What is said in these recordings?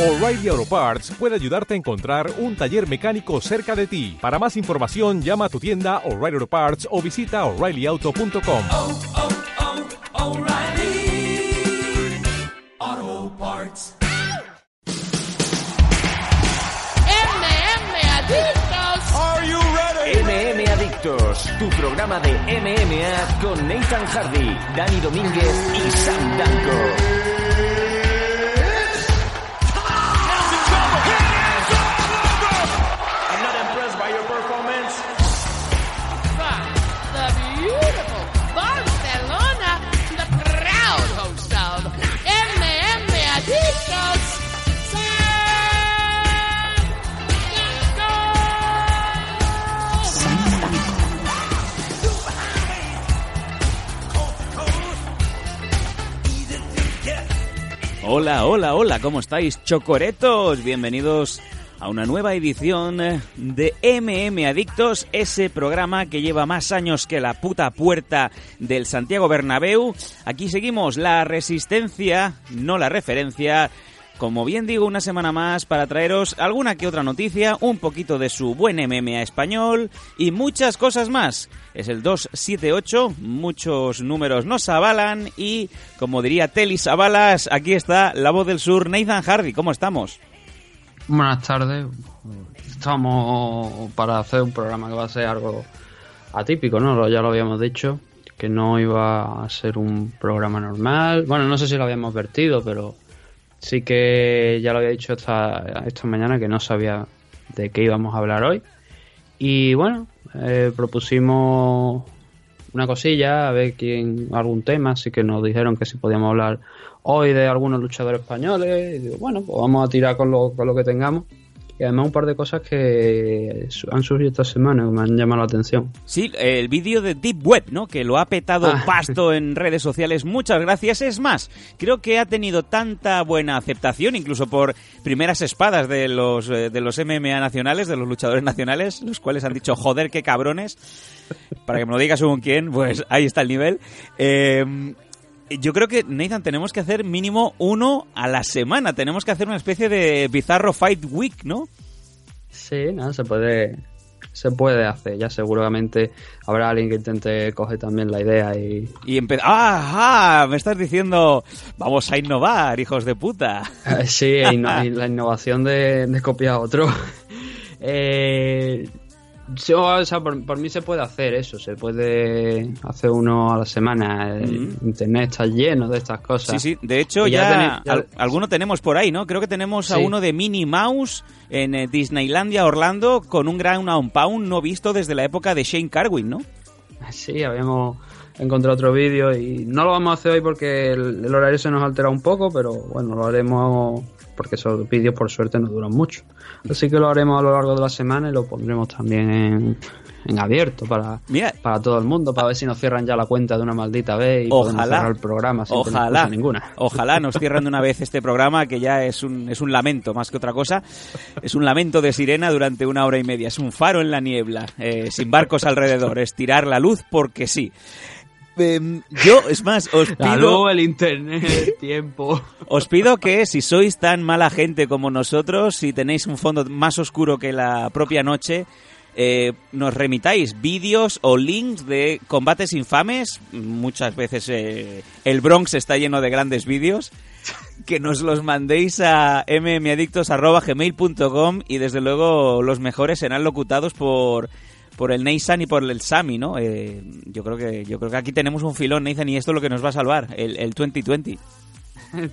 O'Reilly Auto Parts puede ayudarte a encontrar un taller mecánico cerca de ti. Para más información, llama a tu tienda O'Reilly Auto Parts o visita oreillyauto.com. oh, oh, O'Reilly Auto Parts. MM Adictos. MM Adictos, tu programa de MMA con Nathan Hardy, Dani Domínguez y Sam Danko. Hola, hola, hola, ¿cómo estáis, chocoretos? Bienvenidos a una nueva edición de MM Adictos, ese programa que lleva más años que la puta puerta del Santiago Bernabéu. Aquí seguimos la resistencia, no la referencia. Como bien digo, una semana más para traeros alguna que otra noticia, un poquito de su buen MMA español y muchas cosas más. Es el 278, muchos números nos avalan y, como diría Telis Avalas, aquí está la voz del sur, Nathan Hardy. ¿Cómo estamos? Buenas tardes. Estamos para hacer un programa que va a ser algo atípico, ¿no? Ya lo habíamos dicho, que no iba a ser un programa normal. Bueno, no sé si lo habíamos vertido, pero sí que ya lo había dicho esta, esta mañana que no sabía de qué íbamos a hablar hoy. Y bueno, eh, propusimos una cosilla, a ver quién, algún tema, así que nos dijeron que si podíamos hablar hoy de algunos luchadores españoles. Y digo, bueno, pues vamos a tirar con lo, con lo que tengamos. Y además un par de cosas que han surgido esta semana que me han llamado la atención. Sí, el vídeo de Deep Web, ¿no? Que lo ha petado Ah. pasto en redes sociales. Muchas gracias. Es más, creo que ha tenido tanta buena aceptación, incluso por primeras espadas de los, eh, de los MMA nacionales, de los luchadores nacionales, los cuales han dicho, joder, qué cabrones. Para que me lo digas según quién, pues ahí está el nivel. Eh, yo creo que, Nathan, tenemos que hacer mínimo uno a la semana. Tenemos que hacer una especie de bizarro Fight Week, ¿no? Sí, nada, se puede, se puede hacer. Ya seguramente habrá alguien que intente coger también la idea y, Y empezar... ¡Ah! Me estás diciendo, vamos a innovar, hijos de puta. Sí, e y la innovación de, de copiar a otro. Eh, yo, o sea, por, por mí se puede hacer eso, se puede hacer uno a la semana. El Internet está lleno de estas cosas. Sí, sí. De hecho, Y ya, ya tenéis- ya- al- alguno tenemos por ahí, ¿no? Creo que tenemos a uno de Minnie Mouse en eh, Disneylandia, Orlando, con un gran un pound no visto desde la época de Shane Carwin, ¿no? Sí, habíamos encontrado otro vídeo y no lo vamos a hacer hoy porque el, el horario se nos altera un poco, pero bueno, lo haremos porque esos vídeos por suerte no duran mucho. Así que lo haremos a lo largo de la semana y lo pondremos también en, en abierto para, Mira, para todo el mundo, para ver si nos cierran ya la cuenta de una maldita vez y Ojalá. cerrar el programa sin Ojalá, ninguna. ojalá nos cierren de una vez este programa que ya es un, es un lamento más que otra cosa. Es un lamento de sirena durante una hora y media. Es un faro en la niebla, eh, sin barcos alrededor. Es tirar la luz porque sí. Em, yo, es más, os pido, luz, el internet, el tiempo. os pido que si sois tan mala gente como nosotros, si tenéis un fondo más oscuro que la propia noche, eh, nos remitáis vídeos o links de combates infames. Muchas veces eh, el Bronx está lleno de grandes vídeos. Que nos los mandéis a mmadictos.gmail.com y desde luego los mejores serán locutados por por el Nathan y por el Sami, ¿no? Eh, yo creo que yo creo que aquí tenemos un filón, Nathan, y esto es lo que nos va a salvar, el, el 2020.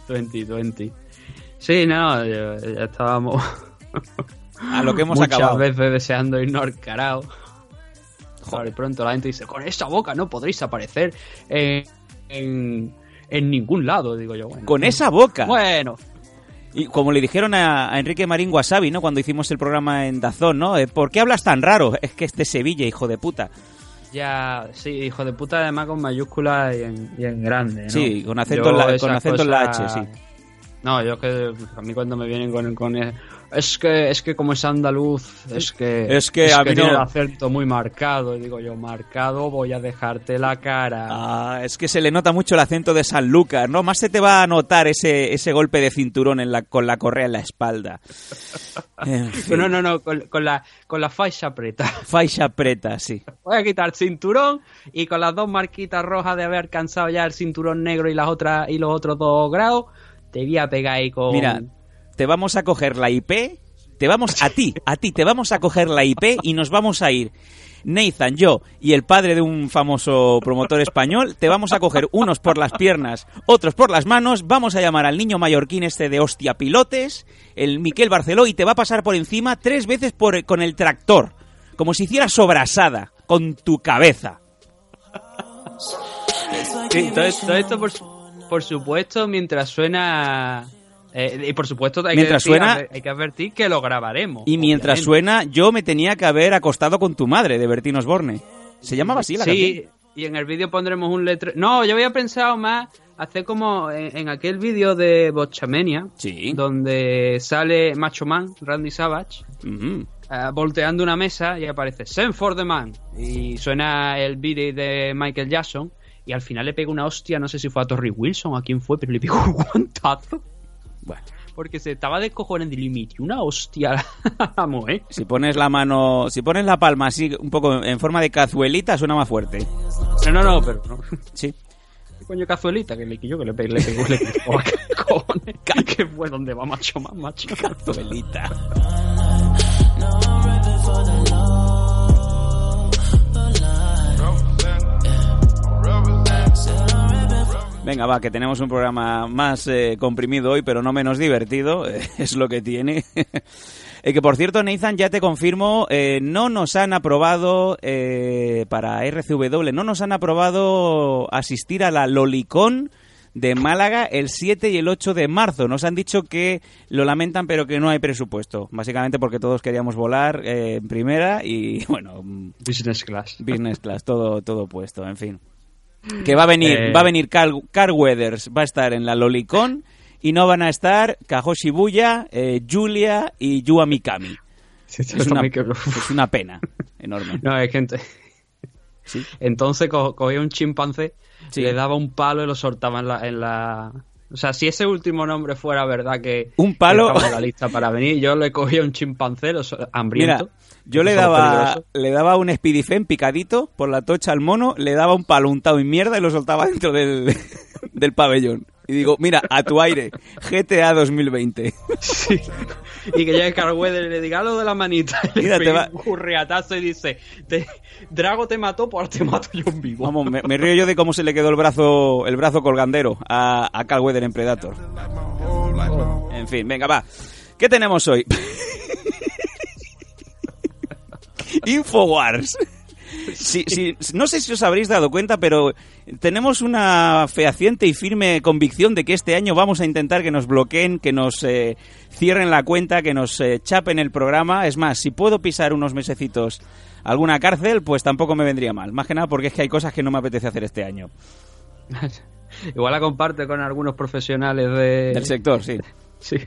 2020. Sí, no, ya, ya estábamos A lo que hemos muchas acabado. veces deseando irnos carao. Joder, pronto la gente dice, con esa boca no podréis aparecer en, en, en ningún lado, digo yo. Bueno, Con esa boca. Bueno, Y como le dijeron a, a Enrique Marín Wasabi, ¿no? Cuando hicimos el programa en Dazón, ¿no? Eh, ¿Por qué hablas tan raro? Es que es de Sevilla, hijo de puta. ya, sí, hijo de puta, además con mayúsculas y en, y en grande. ¿no? Sí, con acento Yo en la- con acento en la cosas- H, sí. No, yo es que a mí cuando me vienen con, con, es que, es que como es andaluz, es que, Es que a mí tiene no- el acento muy marcado. Y digo yo, marcado, voy a dejarte la cara. Ah, es que se le nota mucho el acento de Sanlúcar, ¿no? Más se te va a notar ese, ese golpe de cinturón en la, con la correa en la espalda. En fin. No, no, no, con, con la, con la faixa preta. Faixa preta, sí. Voy a quitar el cinturón y con las dos marquitas rojas de haber alcanzado ya el cinturón negro y las otras y los otros dos grados, te voy a pegar ahí con. Mira, te vamos a coger la IP, te vamos a ti, a ti, te vamos a coger la IP y nos vamos a ir. Nathan, yo y el padre de un famoso promotor español, te vamos a coger unos por las piernas, otros por las manos, vamos a llamar al niño mallorquín este de hostia pilotes, el Miquel Barceló, y te va a pasar por encima tres veces por, con el tractor, como si hiciera sobrasada, con tu cabeza. Todo, todo esto, por, por supuesto, mientras suena. Eh, y por supuesto, hay, Mientras que decir, suena- hay que advertir que lo grabaremos. Y mientras obviamente. suena, yo me tenía que haber acostado con tu madre, de Bertín Osborne. ¿Se llamaba así la canción? Sí, y en el vídeo pondremos un letrero. No, yo había pensado más hacer como en, en aquel vídeo de Botchamania, Sí. donde sale Macho Man, Randy Savage, eh, volteando una mesa y aparece Send for the Man. Y suena el beat de Michael Jackson. Y al final le pega una hostia, no sé si fue a Torrey Wilson o a quién fue, pero le pegó un guantazo. Bueno. Porque se estaba descojonando y le metió una hostia a la- a la mujer. Si pones la mano, si pones la palma así, un poco en forma de cazuelita, suena más fuerte. No, no, no, pero no. Sí. ¿Qué coño cazuelita? Que le yo que le pegué, le pegó, le pegó. ¿Qué fue donde va macho más macho. Cazuelita. Venga, va, que tenemos un programa más eh, comprimido hoy, pero no menos divertido. eh, es lo que tiene. Eh, que por cierto, Nathan, ya te confirmo, eh, no nos han aprobado eh, para RCW, no nos han aprobado asistir a la Lolicón de Málaga el 7 y el 8 de marzo. Nos han dicho que lo lamentan, pero que no hay presupuesto. Básicamente porque todos queríamos volar en primera y, bueno, mm, Business class. business class, todo, todo puesto, en fin. Que va a venir, Eh. va a venir Carl, Carl Weathers, va a estar en la Lolicón y no van a estar Kajo Shibuya, eh, Julia y Yua Mikami. Es una, es una pena enorme. No, es ent- Sí. entonces co- cogía un chimpancé, Sí. le daba un palo y lo soltaba en la, en la... O sea, si ese último nombre fuera verdad que... Un palo- que la lista para venir, yo le cogía un chimpancé so- Mira, hambriento. yo le daba, le daba un Speedifen picadito por la tocha al mono, le daba un palo untado en mierda y lo soltaba dentro del, del pabellón. Y digo, mira, a tu aire, GTA 2020. Sí. Y que llegue Carl Weather y le diga lo de la manita. Y Mira, le te va- un curriatazo y dice: te- Drago te mató, pues te mato yo en vivo. Vamos, me, me río yo de cómo se le quedó el brazo, el brazo colgandero a, a Carl Weather en Predator. En fin, venga, va. ¿Qué tenemos hoy? Infowars. Sí, sí, no sé si os habréis dado cuenta, pero tenemos una fehaciente y firme convicción de que este año vamos a intentar que nos bloqueen, que nos eh, cierren la cuenta, que nos eh, chapen el programa. Es más, si puedo pisar unos mesecitos alguna cárcel, pues tampoco me vendría mal. Más que nada porque es que hay cosas que no me apetece hacer este año. Igual la comparte con algunos profesionales de... Del sector, sí. Sí.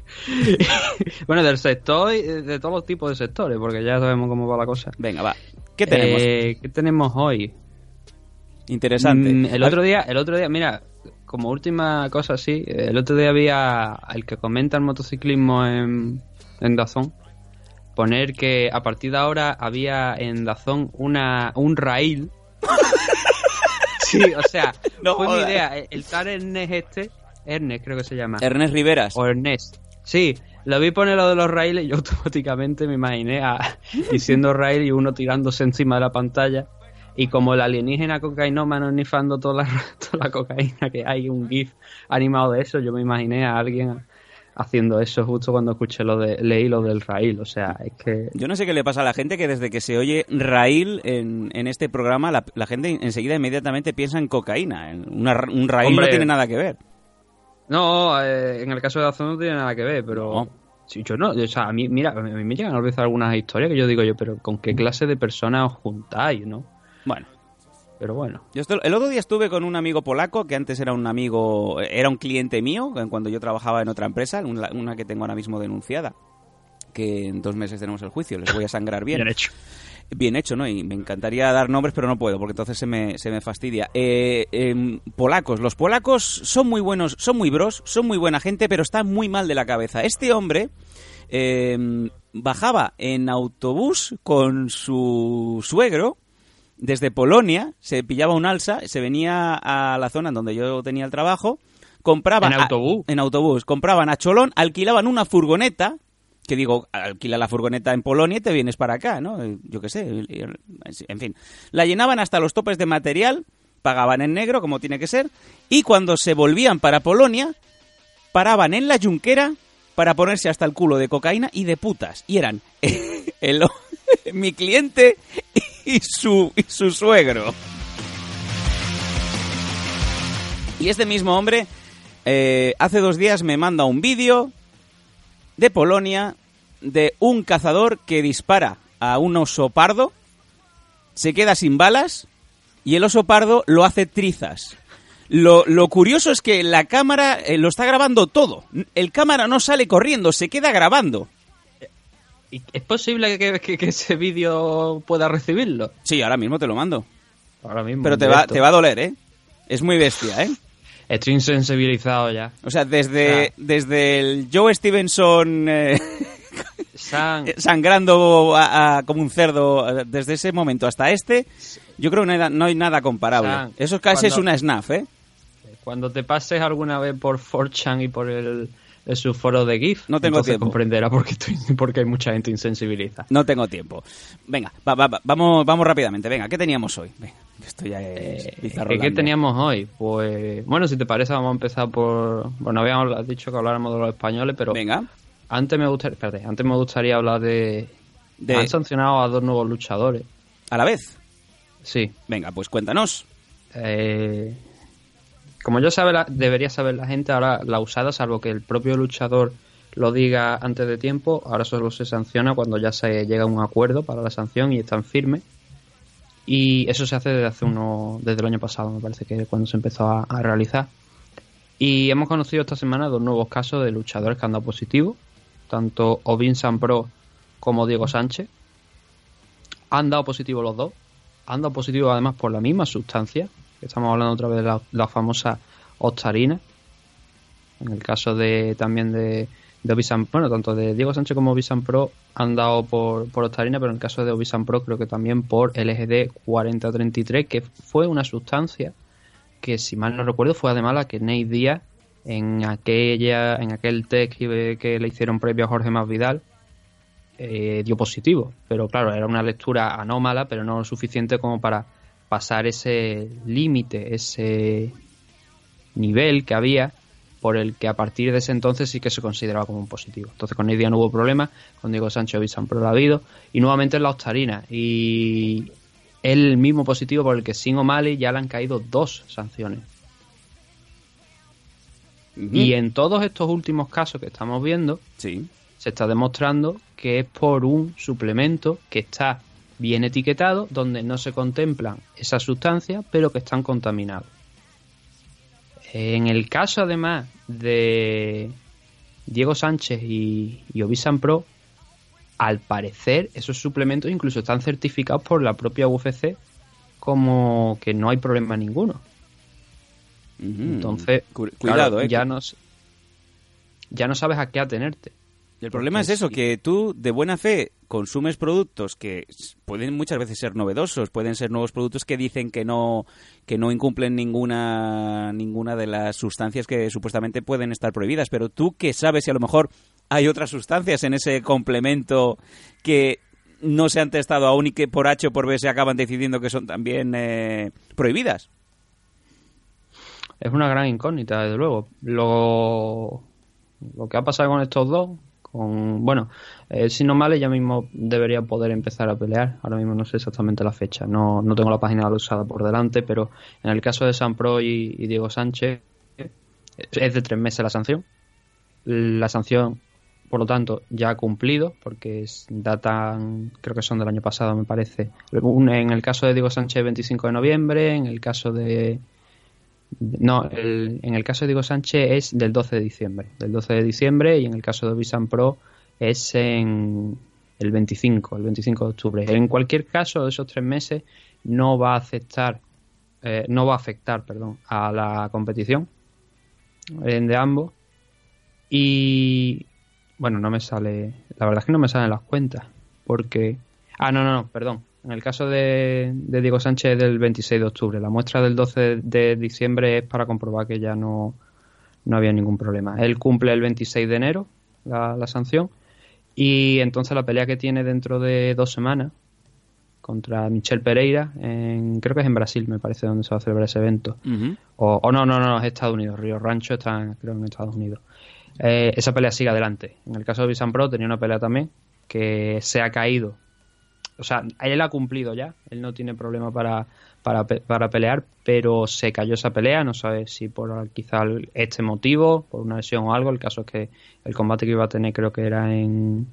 bueno, del sector y de todos los tipos de sectores, porque ya sabemos cómo va la cosa. Venga, va. ¿Qué tenemos? Eh, ¿Qué tenemos hoy? Interesante. Mm, el otro día, el otro día, mira, como última cosa así, el otro día había el que comenta el motociclismo en, en Dazón poner que a partir de ahora había en Dazón una un rail. sí, o sea, No fue mi idea. El, el tal Ernest este, Ernest creo que se llama. Ernest Riveras. O Ernest. Sí, lo vi poner lo de los raíles y yo automáticamente me imaginé a, diciendo rail y uno tirándose encima de la pantalla. Y como el alienígena cocainómano nifando toda la, toda la cocaína que hay, un GIF animado de eso, yo me imaginé a alguien haciendo eso justo cuando escuché lo de, leí lo del rail. O sea, es que Yo no sé qué le pasa a la gente que desde que se oye rail en, en este programa, la, la gente enseguida inmediatamente piensa en cocaína. En una un rail Hombre. no tiene nada que ver. No, eh, en el caso de Dazón no tiene nada que ver, pero... No. Sí, yo no, o sea, a mí, mira, a mí me llegan a veces algunas historias que yo digo yo, pero ¿con qué clase de personas os juntáis, no? Bueno, Pero bueno. yo el otro día estuve con un amigo polaco que antes era un amigo, era un cliente mío cuando yo trabajaba en otra empresa, una, una que tengo ahora mismo denunciada. que en dos meses tenemos el juicio, les voy a sangrar bien. Bien hecho. Bien hecho, ¿no? Y me encantaría dar nombres, pero no puedo, porque entonces se me, se me fastidia. Eh, em, polacos. Los polacos son muy buenos, son muy bros, son muy buena gente, pero están muy mal de la cabeza. Este hombre em, bajaba en autobús con su suegro desde Polonia, se pillaba un alza, se venía a la zona en donde yo tenía el trabajo, compraba... ¿En a- autobús? en autobús. Compraban a Cholón, alquilaban una furgoneta, que digo, alquila la furgoneta en Polonia y te vienes para acá, ¿no? Yo qué sé, en fin. La llenaban hasta los topes de material, pagaban en negro, como tiene que ser, y cuando se volvían para Polonia, paraban en la yunquera para ponerse hasta el culo de cocaína y de putas. Y eran el- mi cliente y su, y su suegro. Y este mismo hombre eh, hace dos días me manda un vídeo de Polonia de un cazador que dispara a un oso pardo, se queda sin balas y el oso pardo lo hace trizas. Lo, lo curioso es que la cámara eh, lo está grabando todo. El cámara no sale corriendo, se queda grabando. ¿Y ¿Es posible que, que- que ese vídeo pueda recibirlo? Sí, ahora mismo te lo mando. Ahora mismo. Pero te va, te va a doler, ¿eh? Es muy bestia, ¿eh? Estoy insensibilizado ya. O sea, desde, Ah. desde el Joe Stevenson eh, San, sangrando a- a- como un cerdo eh, desde ese momento hasta este, yo creo que no hay, no hay nada comparable. San, Eso casi es cuando- una snaf, ¿eh? cuando te pases alguna vez por 4chan y por el, el subforo de GIF, No tengo entonces tiempo. comprenderá por qué, estoy, porque hay mucha gente insensibiliza. No tengo tiempo. Venga, va- va- va- vamos, vamos rápidamente. Venga, ¿qué teníamos hoy? Venga, esto ya es Eh. ¿Qué teníamos hoy? Pues, bueno, si te parece, vamos a empezar por. Bueno, habíamos dicho que habláramos de los españoles, pero Venga, antes me gustaría, espérate, antes me gustaría hablar de. De- Han sancionado a dos nuevos luchadores. a la vez. Sí. Venga, pues cuéntanos. Eh, como ya sabe, debería saber la gente, ahora la usada, salvo que el propio luchador lo diga antes de tiempo, ahora solo se sanciona cuando ya se llega a un acuerdo para la sanción y están firmes. Y eso se hace desde hace uno, desde el año pasado, me parece que cuando se empezó a, a realizar. Y hemos conocido esta semana dos nuevos casos de luchadores que han dado positivo, tanto Ovin Pro como Diego Sánchez. Han dado positivo los dos, han dado positivo además por la misma sustancia, estamos hablando otra vez de la, la famosa ostarina. En el caso de también de, de bueno, tanto de Diego Sánchez como Obisan Pro han dado por, por ostarina, pero en el caso de Obisan Pro creo que también por LGD 4033, que fue una sustancia que si mal no recuerdo fue además la que Nate Díaz en aquella en aquel test que, que le hicieron previo a Jorge Masvidal eh, dio positivo pero claro era una lectura anómala pero no lo suficiente como para pasar ese límite ese nivel que había por el que a partir de ese entonces sí que se consideraba como un positivo. Entonces con Díaz no hubo problema, con Diego Sánchez Obisan Pro lo ha habido, y nuevamente en la Ostarina. Y el mismo positivo por el que Sin O'Malley ya le han caído dos sanciones. Y en todos estos últimos casos que estamos viendo, Sí. se está demostrando que es por un suplemento que está bien etiquetado, donde no se contemplan esas sustancias, pero que están contaminados. En el caso además de Diego Sánchez y, y Obisan Pro, al parecer esos suplementos incluso están certificados por la propia UFC como que no hay problema ninguno. Entonces, Cu- claro, cuidado, ¿eh? ya no, ya no sabes a qué atenerte. El problema Porque es eso, sí. que tú de buena fe consumes productos que pueden muchas veces ser novedosos, pueden ser nuevos productos que dicen que no que no incumplen ninguna ninguna de las sustancias que supuestamente pueden estar prohibidas, pero tú que sabes si a lo mejor hay otras sustancias en ese complemento que no se han testado aún y que por H o por B se acaban decidiendo que son también eh, prohibidas. Es una gran incógnita, desde luego. Lo, lo que ha pasado con estos dos, bueno, eh, si no male ya mismo debería poder empezar a pelear. Ahora mismo no sé exactamente la fecha, no, no tengo la página usada por delante, pero en el caso de San Pro y, Diego Sánchez es de tres meses la sanción. La sanción, por lo tanto, ya ha cumplido, porque datan, creo que son del año pasado, me parece. En el caso de Diego Sánchez, 25 de noviembre, en el caso de no, el- en el caso de Diego Sánchez es del 12 de diciembre. Del 12 de diciembre y en el caso de Visan Pro es en el 25, el 25 de octubre. En cualquier caso, esos tres meses no va a aceptar, eh, no va a afectar, perdón, a la competición eh, de ambos. Y bueno, no me sale, la verdad es que no me salen las cuentas, porque, ah, no, no, no, perdón. En el caso de, de Diego Sánchez es del 26 de octubre. La muestra del 12 de diciembre es para comprobar que ya no, no había ningún problema. Él cumple el 26 de enero la, la sanción y entonces la pelea que tiene dentro de dos semanas contra Michel Pereira, en, creo que es en Brasil, me parece, donde se va a celebrar ese evento. O, o no, no, no, es Estados Unidos. Río Rancho está, en- creo, en Estados Unidos. Eh, esa pelea sigue adelante. En el caso de Bisan Pro tenía una pelea también que se ha caído. O sea, él ha cumplido ya. Él no tiene problema para, para, para pelear, pero se cayó esa pelea. No sabe si por quizá este motivo, por una lesión o algo. El caso es que el combate que iba a tener creo que era en...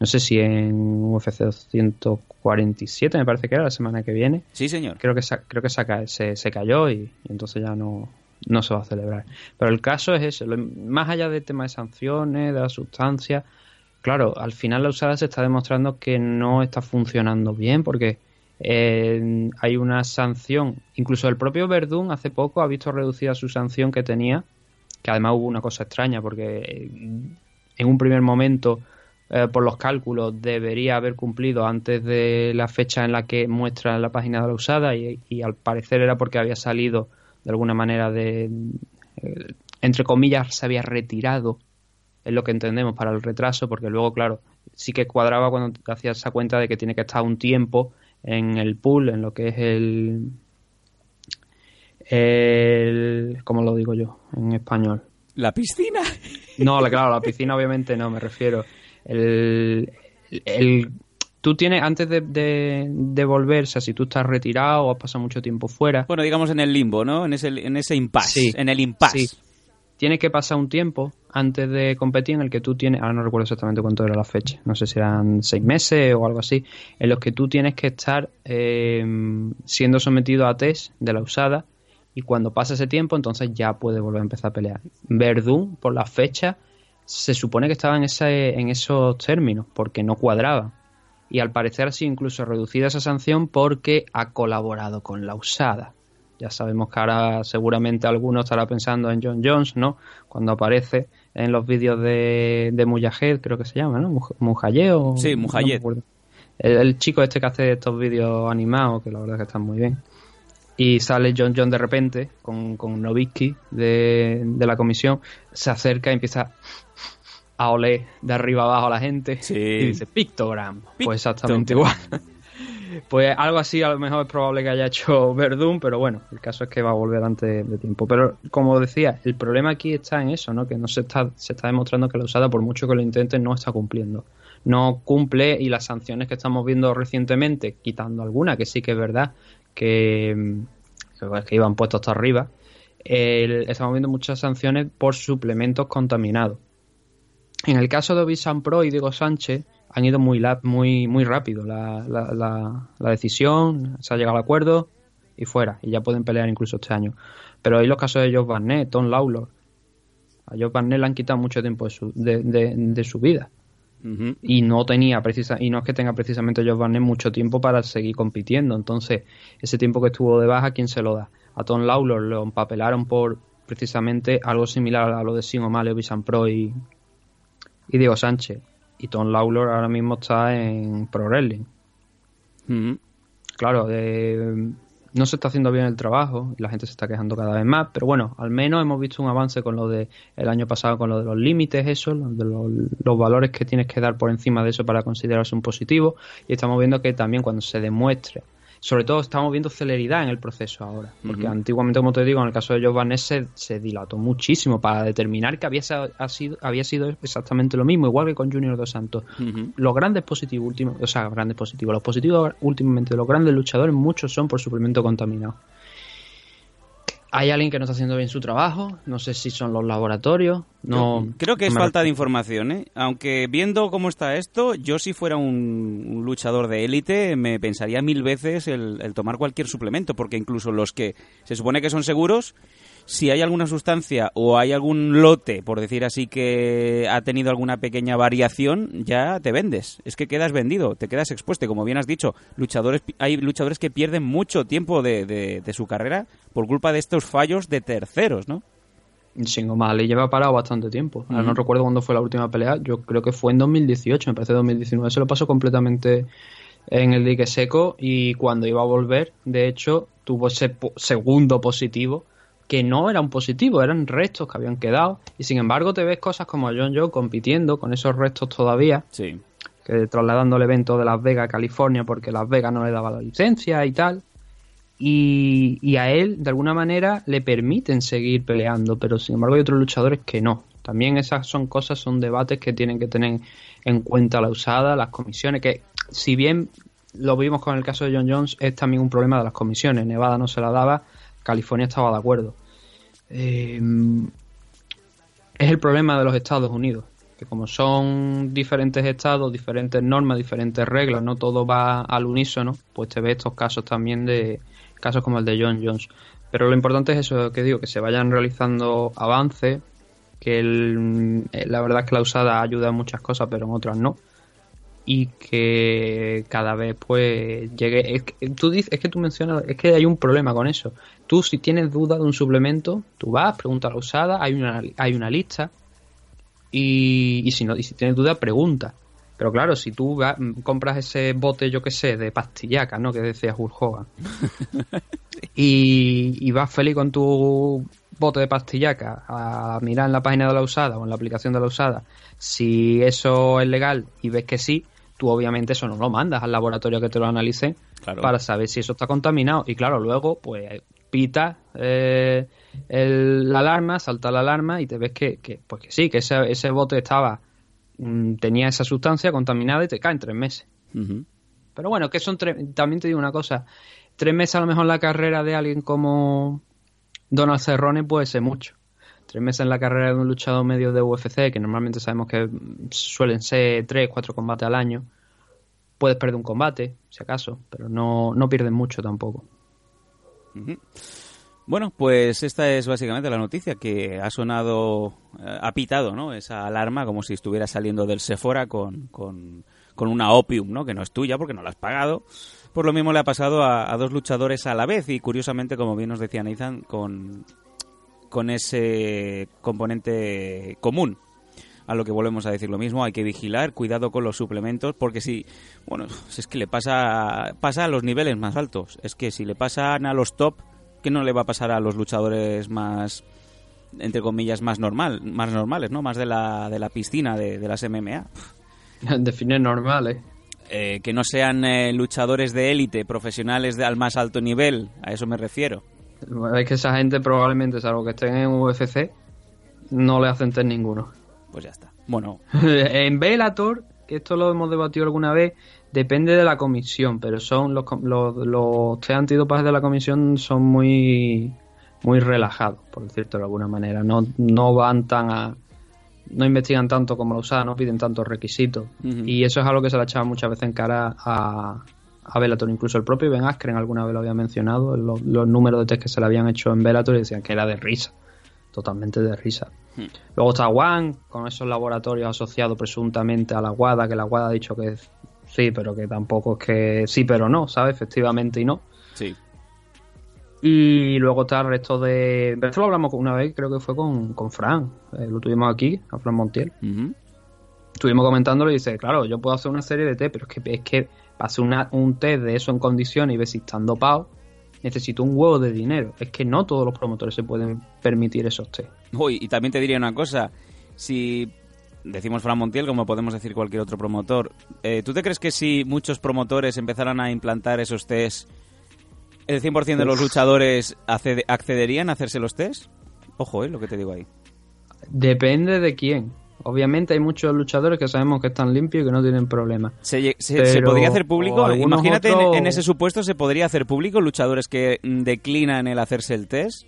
No sé si en UFC 247, me parece que era la semana que viene Sí, señor. creo que se, creo que se, se, cayó y, y entonces ya no, no se va a celebrar. Pero el caso es ese, más allá del tema de sanciones, de la sustancia, claro, al final la usada se está demostrando que no está funcionando bien porque eh, hay una sanción, incluso el propio Verdún hace poco ha visto reducida su sanción que tenía, que además hubo una cosa extraña porque eh, en un primer momento eh, por los cálculos debería haber cumplido antes de la fecha en la que muestra la página de la usada y, al parecer era porque había salido de alguna manera de entre comillas se había retirado es lo que entendemos para el retraso porque luego claro sí que cuadraba cuando te hacías esa cuenta de que tiene que estar un tiempo en el pool en lo que es el el ¿cómo lo digo yo en español? La piscina. No, la- claro, la piscina obviamente no, me refiero. El, el- tú tienes, antes de, de, de volver, o sea, si tú estás retirado o has pasado mucho tiempo fuera, Bueno, digamos en el limbo, ¿no? En ese, en ese impasse. Sí. En el impasse. Sí. Tienes que pasar un tiempo antes de competir en el que tú tienes, ahora no recuerdo exactamente cuánto era la fecha, no sé si eran seis meses o algo así, en los que tú tienes que estar eh, siendo sometido a test de la usada y cuando pasa ese tiempo entonces ya puedes volver a empezar a pelear. Verdún, por la fecha, se supone que estaba en, ese, en esos términos porque no cuadraba. Y al parecer ha sido incluso reducida esa sanción porque ha colaborado con la usada. Ya sabemos que ahora seguramente alguno estará pensando en John Jones, ¿no? Cuando aparece en los vídeos de, de Mujahid, creo que se llama, ¿no? Muj- Mujahid o... Sí, Mujahid. el, el chico este que hace estos vídeos animados, que la verdad es que están muy bien. Y sale John John de repente con, con Novitsky de, de la comisión, se acerca y empieza a oler de arriba abajo a la gente Sí. y dice Pictogram. Pictogram. Pues exactamente igual. Pues algo así a lo mejor es probable que haya hecho Verdún, pero bueno, el caso es que va a volver antes de tiempo. Pero como decía, el problema aquí está en eso, ¿no? Que no se está, se está demostrando que la usada, por mucho que lo intente, no está cumpliendo. No cumple y las sanciones que estamos viendo recientemente, quitando alguna, que sí que es verdad que, que, iban puestos hasta arriba, estamos viendo muchas sanciones por suplementos contaminados. En el caso de Obisan Pro y Diego Sánchez han ido muy la- muy muy rápido la, la, la- la decisión, se ha llegado al acuerdo y fuera, y ya pueden pelear incluso este año. Pero hay los casos de Josh Barnett, Tom Lawlor. A Josh Barnett le han quitado mucho tiempo de su, de, de- de su vida y no tenía precisa y no es que tenga precisamente Josh Barnett mucho tiempo para seguir compitiendo entonces ese tiempo que estuvo de baja quién se lo da a Tom Lawlor lo empapelaron por precisamente algo similar a lo de Sin O'Malley, Bisan Pro y, y Diego Sánchez y Tom Lawlor ahora mismo está en Pro Wrestling Ujú. claro eh, no se está haciendo bien el trabajo y la gente se está quejando cada vez más pero bueno al menos hemos visto un avance con lo de el año pasado con lo de los límites eso de los, los valores que tienes que dar por encima de eso para considerarse un positivo y estamos viendo que también cuando se demuestre sobre todo estamos viendo celeridad en el proceso ahora porque antiguamente como te digo en el caso de Joe se, se dilató muchísimo para determinar que había, ha sido, había sido exactamente lo mismo igual que con Junior Dos Santos. Los grandes positivos últimos, o sea, grandes positivos, los positivos últimamente de los grandes luchadores, muchos son por suplemento contaminado. Hay alguien que no está haciendo bien su trabajo, no sé si son los laboratorios, no Creo que es falta de información, ¿eh? Aunque viendo cómo está esto, yo si fuera un, un luchador de élite me pensaría mil veces el, el tomar cualquier suplemento, porque incluso los que se supone que son seguros, si hay alguna sustancia o hay algún lote, por decir así, que ha tenido alguna pequeña variación, ya te vendes. Es que quedas vendido, te quedas expuesto. Como bien has dicho, luchadores, hay luchadores que pierden mucho tiempo de, de- de su carrera por culpa de estos fallos de terceros, ¿no? Sin mal, le lleva parado bastante tiempo. Ahora no recuerdo cuándo fue la última pelea. Yo creo que fue en 2018, me parece 2019. Se lo pasó completamente en el dique seco y cuando iba a volver, de hecho, tuvo ese po- segundo positivo que no era un positivo, eran restos que habían quedado. Y sin embargo, te ves cosas como John Joe compitiendo con esos restos todavía, Sí. que trasladando el evento de Las Vegas a California porque Las Vegas no le daba la licencia y tal. Y, y a él, de alguna manera, le permiten seguir peleando, pero sin embargo hay otros luchadores que no. También esas son cosas, son debates que tienen que tener en cuenta la usada, las comisiones, que si bien lo vimos con el caso de John Jones, es también un problema de las comisiones. Nevada no se la daba, California estaba de acuerdo. Eh, es el problema de los Estados Unidos, que como son diferentes estados, diferentes normas, diferentes reglas, no todo va al unísono, pues te ves estos casos también de casos como el de John Jones. Pero lo importante es eso que digo, que se vayan realizando avances, que el- eh, la verdad es que la usada ayuda en muchas cosas, pero en otras no. Y que cada vez pues llegue. Es que, tú dices, es que tú mencionas, es que hay un problema con eso. Tú si tienes duda de un suplemento, tú vas, pregunta a la usada, hay una, hay una lista, y, y si no y si tienes duda pregunta. Pero claro si tú vas- compras ese bote yo que sé de pastillaca no que decía Hulk y, y vas feliz con tu bote de pastillaca a mirar en la página de la usada o en la aplicación de la usada si eso es legal y ves que sí tú obviamente eso no lo mandas al laboratorio que te lo analicen Claro. para saber si eso está contaminado. Y claro luego pues pita eh, el- la alarma salta la alarma y te ves que, que, pues que sí que ese, ese bote estaba mm, tenía esa sustancia contaminada y te cae en tres meses. Pero bueno que son tres también te digo una cosa tres meses a lo mejor en la carrera de alguien como Donald Cerrone puede ser mucho. Tres meses en la carrera de un luchador medio de UFC que normalmente sabemos que mm, suelen ser tres cuatro combates al año puedes perder un combate si acaso pero no no pierdes mucho tampoco Bueno, pues esta es básicamente la noticia que ha sonado, eh, ha pitado, ¿no? Esa alarma como si estuviera saliendo del Sephora con, con, una opium, ¿no? Que no es tuya porque no la has pagado. Por lo mismo le ha pasado a, a dos luchadores a la vez y curiosamente, como bien nos decía Nathan, con, con ese componente común. A lo que volvemos a decir lo mismo, hay que vigilar, cuidado con los suplementos, porque si, bueno, es que le pasa, pasa a los niveles más altos. Es que si le pasan a los top, ¿qué no le va a pasar a los luchadores más, entre comillas, más normal, más normales, ¿no? Más de la, de la piscina de, de las MMA. define normal eh Eh, que no sean eh, luchadores de élite, profesionales de, al más alto nivel, a eso me refiero. es que esa gente probablemente salvo que estén en UFC no le hacen test ninguno Pues ya está. Bueno, en Bellator, que esto lo hemos debatido alguna vez, depende de la comisión, pero son los, los, los test antidopaje de la comisión son muy muy relajados, por decirlo de alguna manera. No, no van tan a. No investigan tanto como la usada, no piden tantos requisitos. Y eso es algo que se le echaba muchas veces en cara a, a Bellator. Incluso el propio Ben Askren alguna vez lo había mencionado, los, los números de test que se le habían hecho en Bellator y decían que era de risa. Totalmente de risa. Luego está One, con esos laboratorios asociados presuntamente a la WADA, que la WADA ha dicho que sí, pero que tampoco es que sí, pero no, ¿sabes? Efectivamente y no. sí. Y luego está el resto de... Esto lo hablamos una vez, creo que fue con, con Fran, eh, lo tuvimos aquí, a Fran Montiel. Estuvimos comentándolo y dice, claro, yo puedo hacer una serie de test, pero es que, es que hacer una- un test de eso en condiciones y ver si están dopados, necesito un huevo de dinero. Es que no todos los promotores se pueden permitir esos test. Uy, y también te diría una cosa. Si decimos Fran Montiel, como podemos decir cualquier otro promotor, eh, ¿tú te crees que si muchos promotores empezaran a implantar esos test, el 100% de los luchadores accede- accederían a hacerse los test? Ojo, eh, lo que te digo ahí. Depende de quién. Obviamente hay muchos luchadores que sabemos que están limpios y que no tienen problemas. ¿Se, se- Pero- se podría hacer público? Imagínate en- otros- en, ese supuesto, ¿se podría hacer público luchadores que mm, declinan el hacerse el test?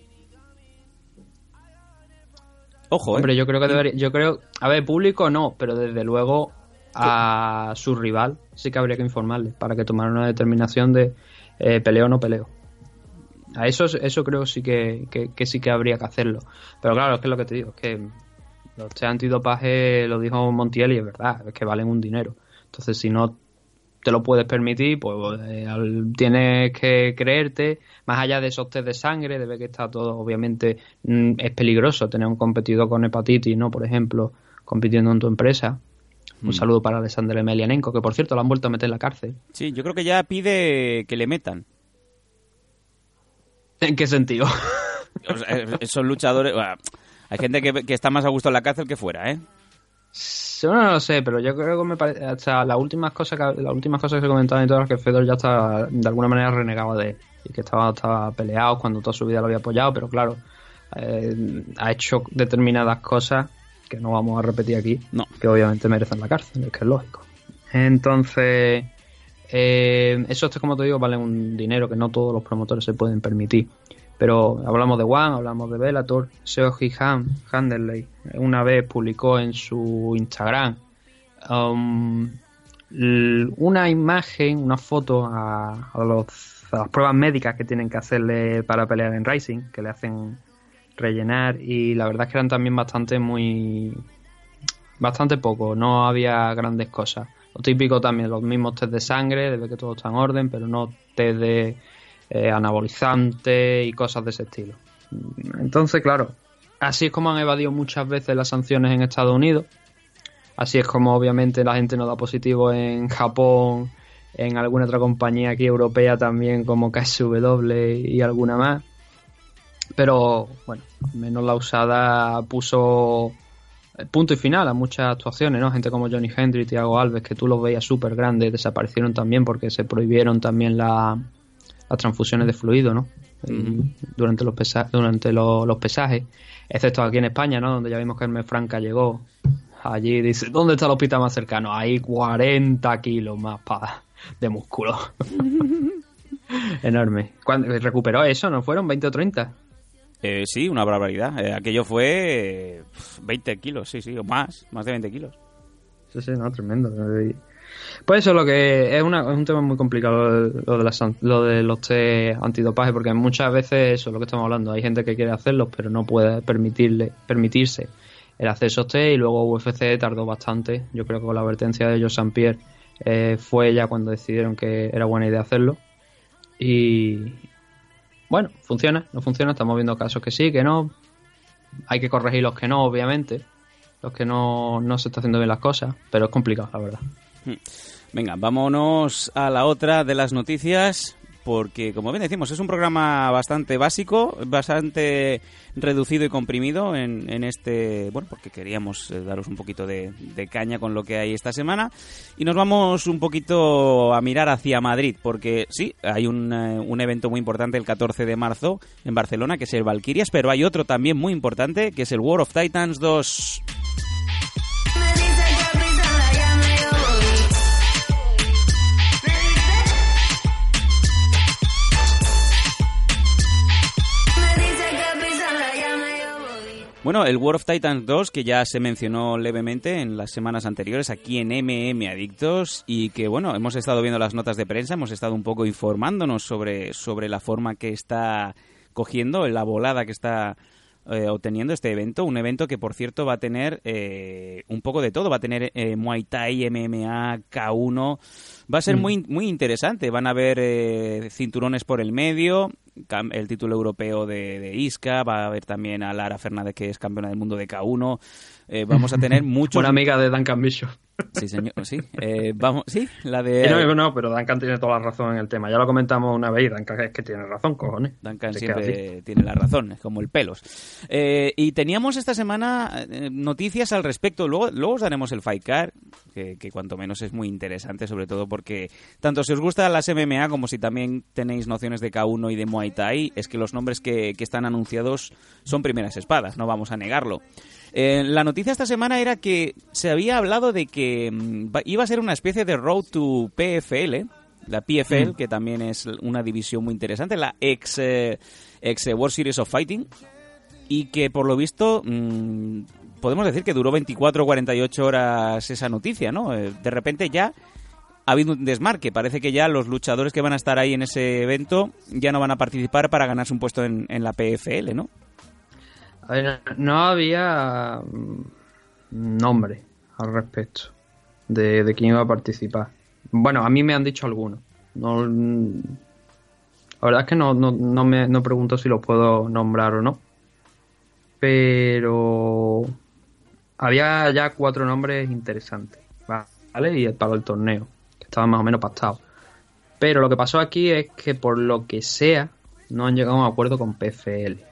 Ojo, ¿eh? Hombre, yo creo que debería, yo creo, a ver, público no, pero desde luego a su rival sí que habría que informarle para que tomara una determinación de eh, peleo o no peleo. A eso, eso creo sí que, que, que sí que habría que hacerlo. Pero claro, es que es lo que te digo, es que los test antidopaje, lo dijo Montiel y es verdad, es que valen un dinero. Entonces, si no te lo puedes permitir, pues eh, tienes que creerte, más allá de esos test de sangre, de ver que está todo, obviamente mm, es peligroso tener un competidor con hepatitis, ¿no? Por ejemplo, compitiendo en tu empresa. Un Mm. saludo para Alexander Emelianenko, que por cierto lo han vuelto a meter en la cárcel. Sí, yo creo que ya pide que le metan. ¿En qué sentido? O sea, eh, esos luchadores... bueno, hay gente que, que está más a gusto en la cárcel que fuera, ¿eh? Yo no lo sé, pero yo creo que me parece. Hasta las últimas cosas que, las últimas cosas que se comentaban y todas que Fedor ya estaba de alguna manera renegado de él. Y que estaba, estaba peleado cuando toda su vida lo había apoyado, pero claro, eh, ha hecho determinadas cosas que no vamos a repetir aquí, No. que obviamente merecen la cárcel, es que es lógico. Entonces, eh, esos como te digo, valen un dinero que no todos los promotores se pueden permitir. Pero hablamos de One, hablamos de Bellator, Seoji Han, Handerley, una vez publicó en su Instagram um, una imagen, una foto a las pruebas médicas que tienen que hacerle para pelear en Rising, que le hacen rellenar y la verdad es que eran también bastante muy bastante poco, no había grandes cosas. Lo típico también, los mismos test de sangre, de ver que todo está en orden, pero no test de eh, anabolizante y cosas de ese estilo. Entonces, claro, así es como han evadido muchas veces las sanciones en Estados Unidos. Así es como obviamente la gente no da positivo en Japón, en alguna otra compañía aquí europea también como KSW y alguna más. Pero bueno, menos la usada puso el punto y final a muchas actuaciones, ¿no? Gente como Johnny Hendry, Thiago Alves, que tú los veías súper grandes, desaparecieron también porque se prohibieron también la- las transfusiones de fluido, ¿no? Durante los pesa- durante lo- los pesajes, excepto aquí en España, ¿no? Donde ya vimos que Hermes Franca llegó. Allí dice, ¿dónde está el hospital más cercano? Hay 40 kilos más pa- de músculo. Enorme. ¿Cuándo- ¿Recuperó eso? ¿No fueron 20 o 30? Eh, sí, una barbaridad. Eh, aquello fue eh, 20 kilos, sí, sí, o más, más de 20 kilos. Sí, sí, no, tremendo. Pues eso es lo que es, una- es un tema muy complicado lo de, lo de los test antidopaje, porque muchas veces eso es lo que estamos hablando. Hay gente que quiere hacerlos, pero no puede permitirle, permitirse el hacer esos test y luego UFC tardó bastante. Yo creo que con la advertencia de Joe St. Pierre eh, fue ya cuando decidieron que era buena idea hacerlo. Y bueno, funciona, no funciona. Estamos viendo casos que sí, que no. Hay que corregir los que no, obviamente. Los que no, no se está haciendo bien las cosas, pero es complicado, la verdad. Venga, vámonos a la otra de las noticias, porque como bien decimos, es un programa bastante básico, bastante reducido y comprimido en, en este, bueno, porque queríamos eh, daros un poquito de, de caña con lo que hay esta semana. Y nos vamos un poquito a mirar hacia Madrid, porque sí, hay un, eh, un evento muy importante el 14 de marzo en Barcelona, que es el Valkyrias, pero hay otro también muy importante, que es el War of Titans 2. Bueno, el War of Titans 2, que ya se mencionó levemente en las semanas anteriores aquí en MM Adictos y que, bueno, hemos estado viendo las notas de prensa, hemos estado un poco informándonos sobre, sobre la forma que está cogiendo, la volada que está eh, obteniendo este evento. Un evento que, por cierto, va a tener eh, un poco de todo. Va a tener eh, Muay Thai, MMA, K1. Va a ser muy, muy interesante. Van a haber eh, cinturones por el medio, el título europeo de, Isca, va a haber también a Lara Fernández, que es campeona del mundo de K1. Eh, vamos a tener muchos... Buena amiga de Duncan Bishop. Sí, señor, sí. Eh, vamos, sí, la de... Y no, no, pero Duncan tiene toda la razón en el tema. Ya lo comentamos una vez y Duncan es que tiene razón, cojones. Duncan siempre tiene la razón, es como el pelos. Eh, y teníamos esta semana eh, noticias al respecto. Luego, luego os daremos el Fight Card, que, que cuanto menos es muy interesante, sobre todo porque tanto si os gustan las MMA como si también tenéis nociones de K1 y de Muay Thai, es que los nombres que, que están anunciados son primeras espadas, no vamos a negarlo. Eh, la noticia esta semana era que se había hablado de que mm, iba a ser una especie de Road to PFL, la PFL, que también es una división muy interesante, la ex, eh, ex eh, World Series of Fighting, y que por lo visto mm, podemos decir que duró 24 o 48 horas esa noticia, ¿no? Eh, de repente ya ha habido un desmarque. Parece que ya los luchadores que van a estar ahí en ese evento ya no van a participar para ganarse un puesto en, en la PFL, ¿no? No había mm, nombre al respecto de, de quién iba a participar. Bueno, a mí me han dicho algunos. No, la verdad es que no, no, no me no pregunto si los puedo nombrar o no. Pero había ya cuatro nombres interesantes, ¿vale? Y para el torneo, que estaban más o menos pactados. Pero lo que pasó aquí es que por lo que sea, no han llegado a un acuerdo con PFL.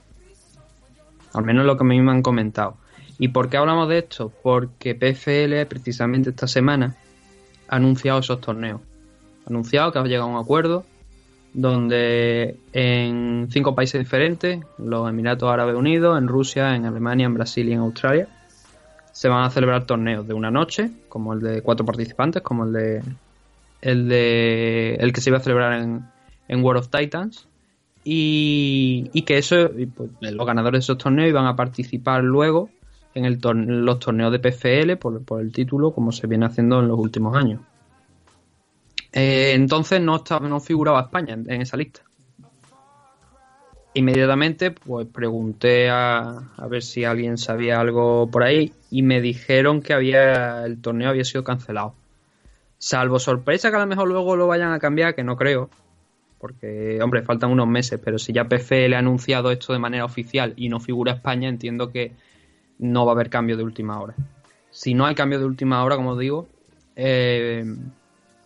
Al menos lo que a mí me han comentado. ¿Y por qué hablamos de esto? Porque PFL precisamente esta semana ha anunciado esos torneos. Ha anunciado que ha llegado a un acuerdo donde en cinco países diferentes, los Emiratos Árabes Unidos, en Rusia, en Alemania, en Brasil y en Australia, se van a celebrar torneos de una noche, como el de cuatro participantes, como el de el de el que se iba a celebrar en, en World of Titans y, que eso pues, los ganadores de esos torneos iban a participar luego en el los torneos de PFL por, el título como se viene haciendo en los últimos años. Eh, entonces no estaba, no figuraba España en, en esa lista. Inmediatamente pues pregunté a, a ver si alguien sabía algo por ahí y me dijeron que había el torneo había sido cancelado. Salvo sorpresa que a lo mejor luego lo vayan a cambiar que no creo porque hombre faltan unos meses pero si ya PFL ha anunciado esto de manera oficial y no figura España entiendo que no va a haber cambio de última hora. Si no hay cambio de última hora como digo eh,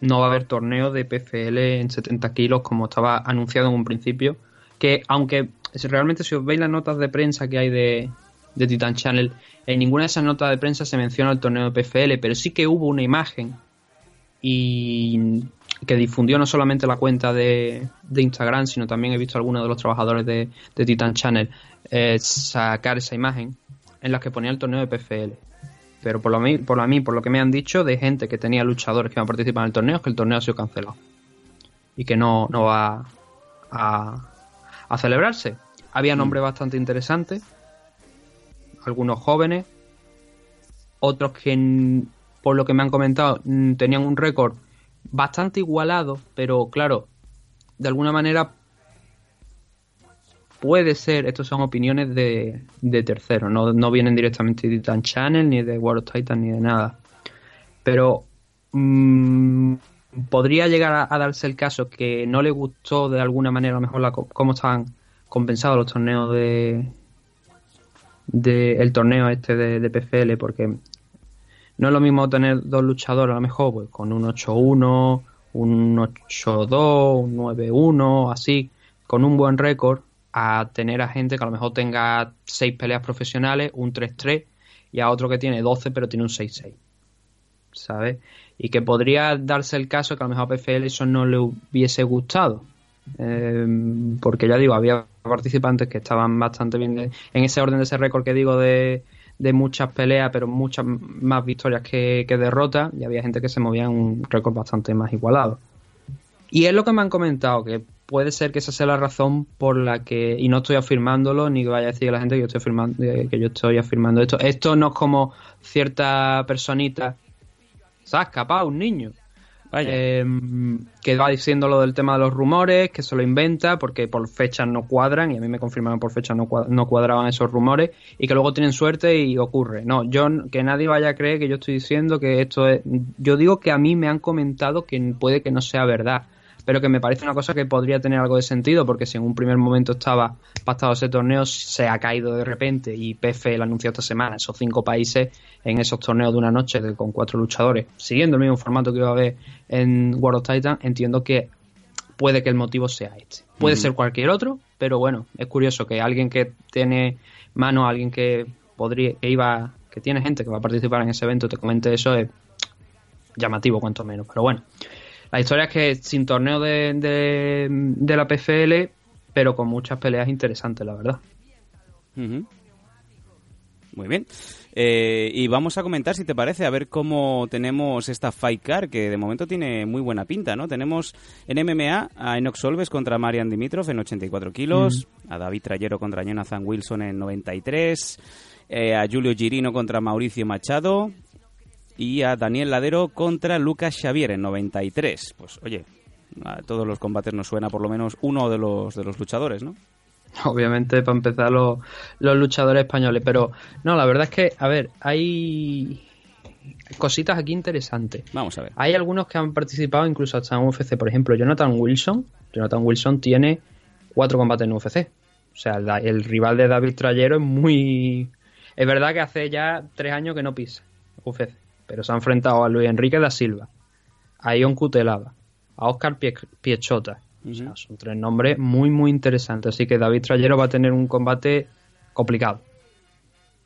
no va a haber torneo de PFL en 70 kilos como estaba anunciado en un principio que aunque realmente si os veis las notas de prensa que hay de, de Titan Channel, en ninguna de esas notas de prensa se menciona el torneo de PFL, pero sí que hubo una imagen y que difundió no solamente la cuenta de, de Instagram, sino también he visto a algunos de los trabajadores de, de Titan Channel eh, sacar esa imagen en la que ponía el torneo de PFL. Pero por lo, por lo a mí, por lo que me han dicho de gente que tenía luchadores que iban a participar en el torneo, es que el torneo ha sido cancelado. Y que no, no va a, a celebrarse. Había nombres bastante interesantes, algunos jóvenes, otros que, mm, por lo que me han comentado, mm, tenían un récord bastante igualado, pero claro, de alguna manera puede ser, estos son opiniones de, de terceros, no, no vienen directamente de Titan Channel, ni de World of Titan, ni de nada. Pero mm, podría llegar a, darse el caso que no le gustó de alguna manera a lo mejor la, cómo estaban compensados los torneos de, de el torneo este de, de PFL porque no es lo mismo tener dos luchadores a lo mejor pues, con un 8-1 un 8-2 un 9-1 así con un buen récord a tener a gente que a lo mejor tenga seis peleas profesionales un 3-3 y a otro que tiene 12 pero tiene un 6-6 ¿sabes? Y que podría darse el caso que a lo mejor a PFL eso no le hubiese gustado. Eh, porque ya digo, había participantes que estaban bastante bien en ese orden de ese récord que digo de, de muchas peleas, pero muchas más victorias que, que derrotas, y había gente que se movía en un récord bastante más igualado. Y es lo que me han comentado, que puede ser que esa sea la razón por la que, y no estoy afirmándolo, ni que vaya a decir a la gente que yo estoy afirmando, eh, que yo estoy afirmando esto. Esto no es como cierta personita se ha escapado un niño. Eh, que va diciendo lo del tema de los rumores, que se lo inventa porque por fechas no cuadran, y a mí me confirmaron por fechas no, cua- no cuadraban esos rumores, y que luego tienen suerte y ocurre. No, yo que nadie vaya a creer que yo estoy diciendo que esto es. Yo digo que a mí me han comentado que puede que no sea verdad, pero que me parece una cosa que podría tener algo de sentido, porque si en un primer momento estaba pactado ese torneo, se ha caído de repente y PFL anunció esta semana esos cinco países en esos torneos de una noche de- con cuatro luchadores, siguiendo el mismo formato que iba a haber en World of Titan, entiendo que puede que el motivo sea este. Puede ser cualquier otro, pero bueno, es curioso que alguien que tiene mano, alguien que podría, que iba, que tiene gente que va a participar en ese evento, te comente eso, es llamativo cuanto menos. Pero bueno, la historia es que sin torneo de, de, de la PFL, pero con muchas peleas interesantes, la verdad. Ujú. Muy bien. Eh, y vamos a comentar, si te parece, a ver cómo tenemos esta Fight Card, que de momento tiene muy buena pinta, ¿no? Tenemos en MMA a Enox Solves contra Marian Dimitrov en 84 kilos, a David Trayero contra Jonathan Wilson en 93, eh, a Julio Girino contra Mauricio Machado, y a Daniel Ladero contra Lucas Xavier en 93. Pues oye, a todos los combates nos suena por lo menos uno de los, de los luchadores, ¿no? Obviamente, para empezar, los, los luchadores españoles. Pero no, la verdad es que, a ver, hay cositas aquí interesantes. Vamos a ver. Hay algunos que han participado incluso hasta en UFC. Por ejemplo, Jonathan Wilson. Jonathan Wilson tiene cuatro combates en UFC. O sea, el, el rival de David Trayero es muy... Es verdad que hace ya tres años que no pisa UFC. Pero se ha enfrentado a Luis Enrique da Silva, a Ion Cutelaba, a Oscar Pie- Piechota. O sea, son tres nombres muy, muy interesantes. Así que David Trayero va a tener un combate complicado.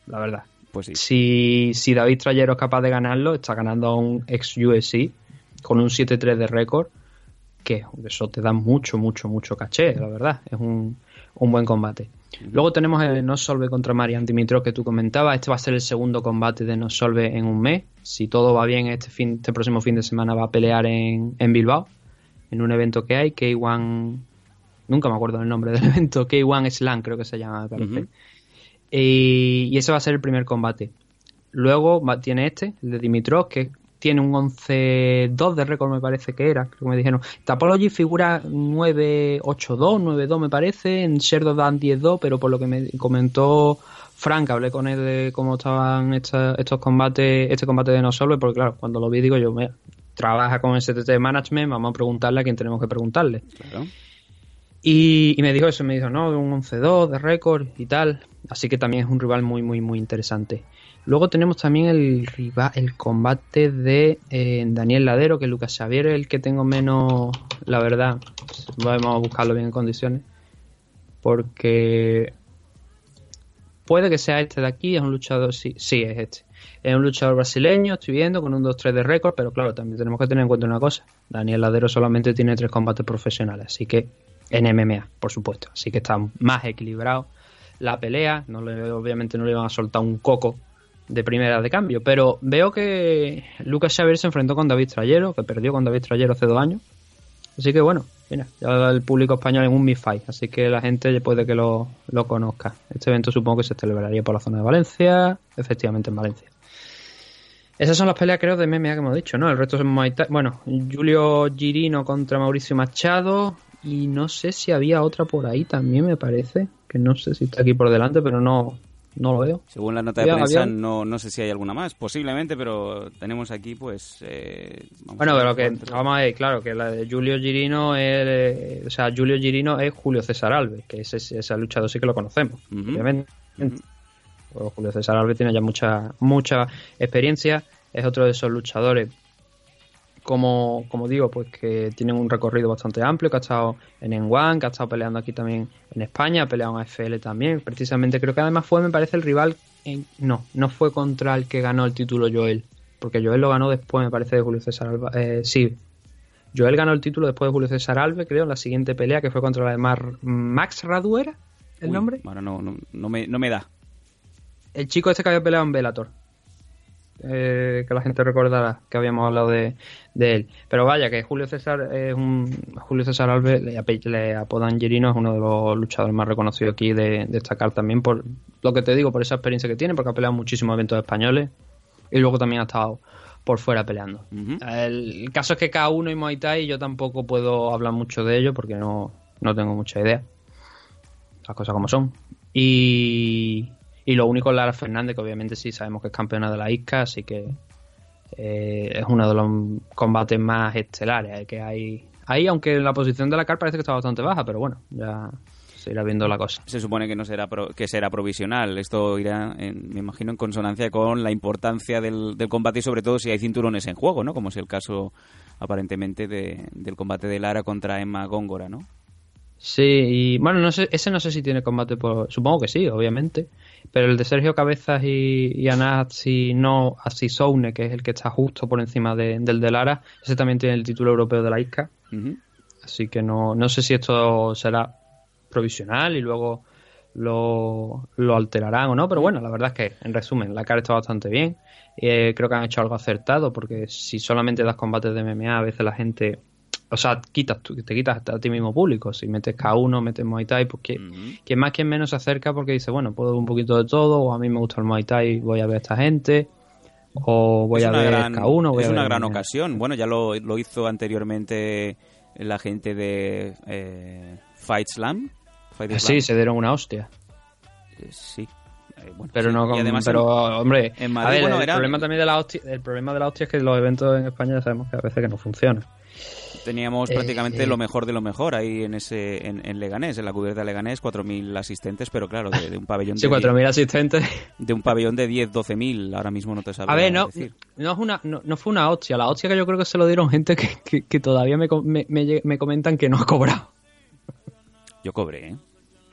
La verdad. Pues sí. Si, si David Trayero es capaz de ganarlo, está ganando a un ex UFC con un 7-3 de récord, que eso te da mucho, mucho, mucho caché, la verdad. Es un, un buen combate. Luego tenemos el No Solve contra Marian Dimitrov que tú comentabas. Este va a ser el segundo combate de No Solve en un mes. Si todo va bien, este, fin, este próximo fin de semana va a pelear en, en Bilbao, en un evento que hay, K1. Nunca me acuerdo del nombre del evento, K1 Slam creo que se llama. Y, y ese va a ser el primer combate. Luego va- tiene este, el de Dimitrov, que tiene un 11-2 de récord, me parece que era. Creo que me dijeron. Tapology figura 9-8-2, 9-2 me parece. En Sherdodan 10-2, pero por lo que me comentó Frank, hablé con él de cómo estaban esta- estos combates, este combate de No Solve, porque claro, cuando lo vi digo yo, mira, trabaja con STT Management, vamos a preguntarle a quien tenemos que preguntarle. Claro. Y, y me dijo eso, me dijo, no, un 11-2 de récord y tal. Así que también es un rival muy, muy, muy interesante. Luego tenemos también el combate de eh, Daniel Ladero, que Lucas Xavier es el que tengo menos, la verdad. Vamos a buscarlo bien en condiciones. Porque puede que sea este de aquí, es un luchador, sí, sí, es este. Es un luchador brasileño, estoy viendo, con un 2-3 de récord, pero claro, también tenemos que tener en cuenta una cosa. Daniel Ladero solamente tiene tres combates profesionales, así que en MMA, por supuesto. Así que está más equilibrado la pelea. No obviamente no le iban a soltar un coco de primera de cambio. Pero veo que Lucas Xavier se enfrentó con David Trayero, que perdió con David Trayero hace dos años. Así que bueno, mira, ya el público español en un Mi así que la gente puede que lo, lo conozca. Este evento supongo que se celebraría por la zona de Valencia, efectivamente en Valencia. Esas son las peleas, creo, de MMA que hemos dicho, ¿no? El resto es Muay Thai. Bueno, Julio Girino contra Mauricio Machado. Y no sé si había otra por ahí también, me parece. Que no sé si está aquí por delante, pero no, no lo veo. Según la nota de prensa, no, no sé si hay alguna más. Posiblemente, pero tenemos aquí, pues... eh, vamos Bueno, pero que vamos a ver, claro, que la de Julio Girino es, eh, o sea, Julio Girino es Julio César Alves, que ese, ese luchador sí que lo conocemos, obviamente. Pero Julio César Alves tiene ya mucha mucha experiencia, es otro de esos luchadores como, como digo, pues que tienen un recorrido bastante amplio, que ha estado en N1, que ha estado peleando aquí también en España, ha peleado en AFL también, precisamente creo que además fue, me parece, el rival, en- no, no fue contra el que ganó el título Joel, porque Joel lo ganó después, me parece, de Julio César Alves, eh, sí, Joel ganó el título después de Julio César Alves, creo, en la siguiente pelea, que fue contra la de Mar- Max Radu, ¿era el Uy, nombre? Ahora no, no, no me, no me da. El chico este que había peleado en Bellator. Eh, que la gente recordará que habíamos hablado de, de él. Pero vaya, que Julio César es un. Julio César Alves le, le apodan Gerino, es uno de los luchadores más reconocidos aquí de destacar también por lo que te digo, por esa experiencia que tiene, porque ha peleado muchísimos eventos españoles y luego también ha estado por fuera peleando. El caso es que cada uno y Muay Thai yo tampoco puedo hablar mucho de ello porque no, no tengo mucha idea. Las cosas como son. Y, y lo único es Lara Fernández, que obviamente sí sabemos que es campeona de la ISCA, así que eh, es uno de los combates más estelares que hay ahí, aunque la posición de la CAR parece que está bastante baja, pero bueno, ya se irá viendo la cosa. Se supone que no será pro- que será provisional. Esto irá, en- me imagino, en consonancia con la importancia del, del combate y sobre todo si hay cinturones en juego, ¿no? Como es el caso aparentemente de- del combate de Lara contra Emma Góngora, ¿no? Sí, y bueno, no sé, ese no sé si tiene combate por. Supongo que sí, obviamente. Pero el de Sergio Cabezas y, y Anasi no Asisoune, que es el que está justo por encima de- del de Lara, ese también tiene el título europeo de la ISCA. Así que no, no sé si esto será provisional y luego lo, lo alterarán o no, pero bueno, la verdad es que, en resumen, la cara está bastante bien. Eh, creo que han hecho algo acertado, porque si solamente das combates de MMA, a veces la gente. O sea, quitas, tú- te quitas a ti mismo público. Si metes K1, metes Muay Thai, pues que, quien más, quien menos se acerca porque dice, bueno, puedo ver un poquito de todo, o a mí me gusta el Muay Thai, voy a ver a esta gente. o voy es a ver gran, K1, voy es a una gran ocasión. Bueno, ya lo, lo hizo anteriormente la gente de eh, Fight Slam. Fight Slam. Sí, se dieron una hostia. Eh, sí. Eh, bueno, Pero sí. no con, además pero en- hombre, en a Madrid, ver, bueno, el era- problema también de la hostia, el problema de la hostia es que los eventos en España ya sabemos que a veces que no funcionan. Teníamos Eh, prácticamente eh. lo mejor de lo mejor ahí en ese en, en Leganés, en la cubierta de Leganés, 4.000 asistentes, pero claro, de, de un pabellón Sí, de 4.000 asistentes. 10 de un pabellón de 10, 12.000, ahora mismo no te sabría A ver, no, decir. no, es una, no, no fue una hostia. La hostia que yo creo que se lo dieron gente que, que, que todavía me, me, me comentan que no ha cobrado. Yo cobré, ¿eh?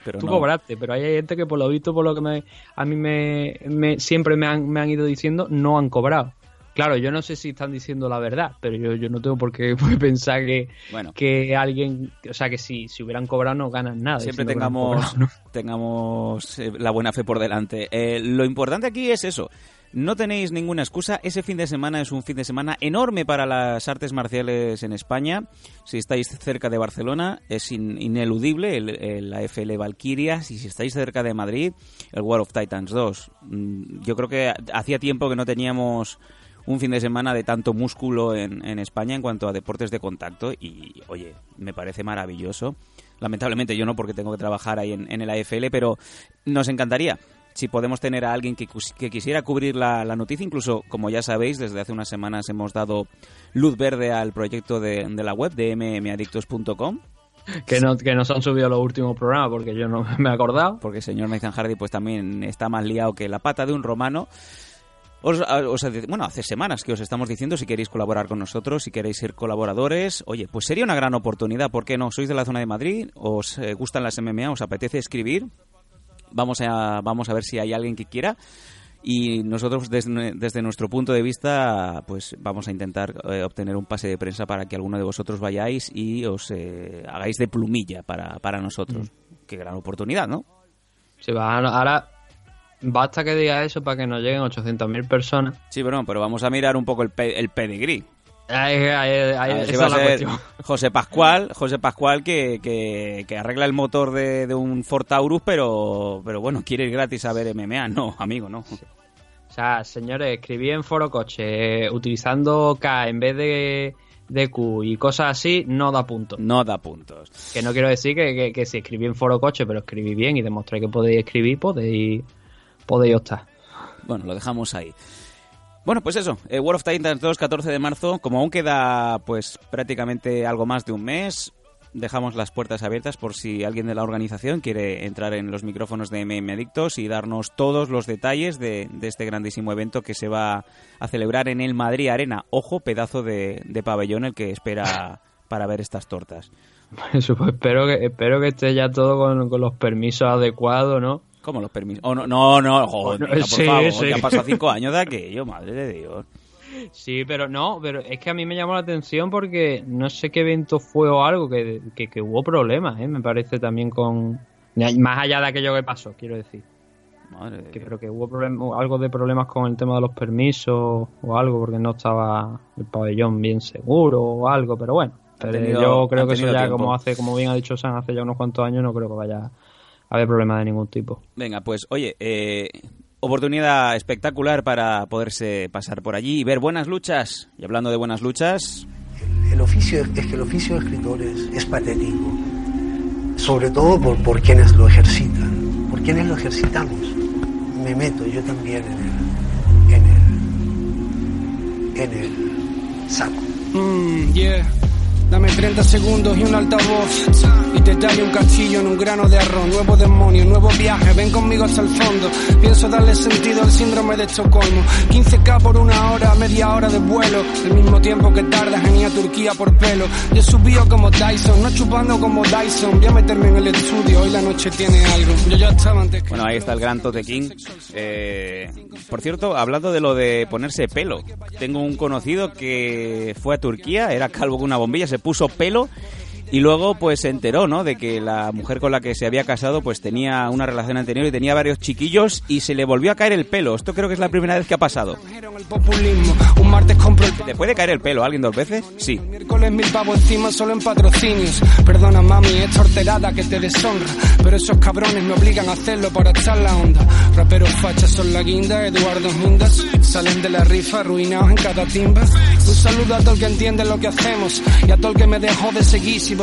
Pero Tú no. cobraste, pero hay gente que por lo visto, por lo que me, a mí me, me- siempre me han, me han ido diciendo, no han cobrado. Claro, yo no sé si están diciendo la verdad, pero yo, yo no tengo por qué pensar que, Bueno. que alguien, o sea, que si, si hubieran cobrado no ganan nada. Siempre tengamos, cobrado, ¿no? tengamos eh, la buena fe por delante. Eh, lo importante aquí es eso. No tenéis ninguna excusa. Ese fin de semana es un fin de semana enorme para las artes marciales en España. Si estáis cerca de Barcelona, es in- ineludible el, el AFL Valkyrias. Y si estáis cerca de Madrid, el War of Titans 2. Mm, Yo creo que hacía tiempo que no teníamos un fin de semana de tanto músculo en, en España en cuanto a deportes de contacto y oye, me parece maravilloso. Lamentablemente yo no porque tengo que trabajar ahí en, en el AFL, pero nos encantaría si podemos tener a alguien que, quisiera cubrir la, la noticia, incluso como ya sabéis, desde hace unas semanas hemos dado luz verde al proyecto de, de la web de mmadictos.com, Que no, que no se han subido los últimos programas porque yo no me he acordado. porque el señor Nathan Hardy pues también está más liado que la pata de un romano. Os, os- bueno, hace semanas que os estamos diciendo si queréis colaborar con nosotros, si queréis ser colaboradores, oye, pues sería una gran oportunidad, ¿por qué no? ¿Sois de la zona de Madrid? ¿Os eh, gustan las MMA? ¿Os apetece escribir? Vamos a, vamos a ver si hay alguien que quiera. Y nosotros, desde, desde nuestro punto de vista, pues vamos a intentar eh, obtener un pase de prensa para que alguno de vosotros vayáis y os eh, hagáis de plumilla para, para nosotros. Qué gran oportunidad, ¿no? Si va, ahora basta que diga eso para que nos lleguen 800.000 personas. Sí, pero no, pero vamos a mirar un poco el, pe- el pedigrí. Ahí, esa si va la cuestión. José Pascual, José Pascual que, que, que arregla el motor de, de un Ford Taurus, pero, pero bueno, quiere ir gratis a ver MMA. No, amigo, no. O sea, señores, escribí en Foro Coche eh, utilizando K en vez de, de Q y cosas así, no da punto. No da puntos. Que no quiero decir que, que- que si escribí en Foro Coche, pero escribí bien y demostré que podéis escribir, podéis, podéis optar. Bueno, lo dejamos ahí. Bueno, pues eso, eh, World of Titans 2, 14 de marzo, como aún queda pues prácticamente algo más de un mes, dejamos las puertas abiertas por si alguien de la organización quiere entrar en los micrófonos de MM Adictos y darnos todos los detalles de, de este grandísimo evento que se va a celebrar en el Madrid Arena. Ojo, pedazo de, de pabellón el que espera para ver estas tortas. Eso, pues, espero, que, espero que esté ya todo con, con los permisos adecuados, ¿no? ¿Cómo los permisos? Oh, no, no, no, joder, No, por sí, favor, sí. ya han pasado cinco años de aquello, madre de Dios. Sí, pero no, pero es que a mí me llamó la atención porque no sé qué evento fue o algo, que, que, que hubo problemas, ¿eh? Me parece también con... Más allá de aquello que pasó, quiero decir. Madre de Que Dios. creo que hubo problem- algo de problemas con el tema de los permisos o algo, porque no estaba el pabellón bien seguro o algo, pero bueno. Pero tenido- yo creo que eso ya, tiempo. como hace, como bien ha dicho San, hace ya unos cuantos años, no creo que vaya haber problemas de ningún tipo. Venga, pues oye, eh, oportunidad espectacular para poderse pasar por allí y ver buenas luchas. Y hablando de buenas luchas, El oficio, es que el oficio de escritor es, es patético, sobre todo por, por quienes lo ejercitan, por quienes lo ejercitamos. Me meto yo también en el, en el, en el saco. Mm, yeah. Dame 30 segundos y un altavoz y te tallo un castillo en un grano de arroz. Nuevo demonio, nuevo viaje, ven conmigo hasta el fondo. Pienso darle sentido al síndrome de Estocolmo. 15k por una hora, media hora de vuelo. El mismo tiempo que tardas en ir a Turquía por pelo. Yo subío como Dyson, no chupando como Dyson. Voy a meterme en el estudio, hoy la noche tiene algo. Yo ya estaba antes bueno, ahí está el gran Tote King. Eh, por cierto, hablando de lo de ponerse pelo, tengo un conocido que fue a Turquía, era calvo con una bombilla, se puso pelo Y luego pues se enteró, ¿no? De que la mujer con la que se había casado pues tenía una relación anterior y tenía varios chiquillos y se le volvió a caer el pelo. Esto creo que es la primera vez que ha pasado. ¿Te puede caer el pelo a alguien dos veces? Sí.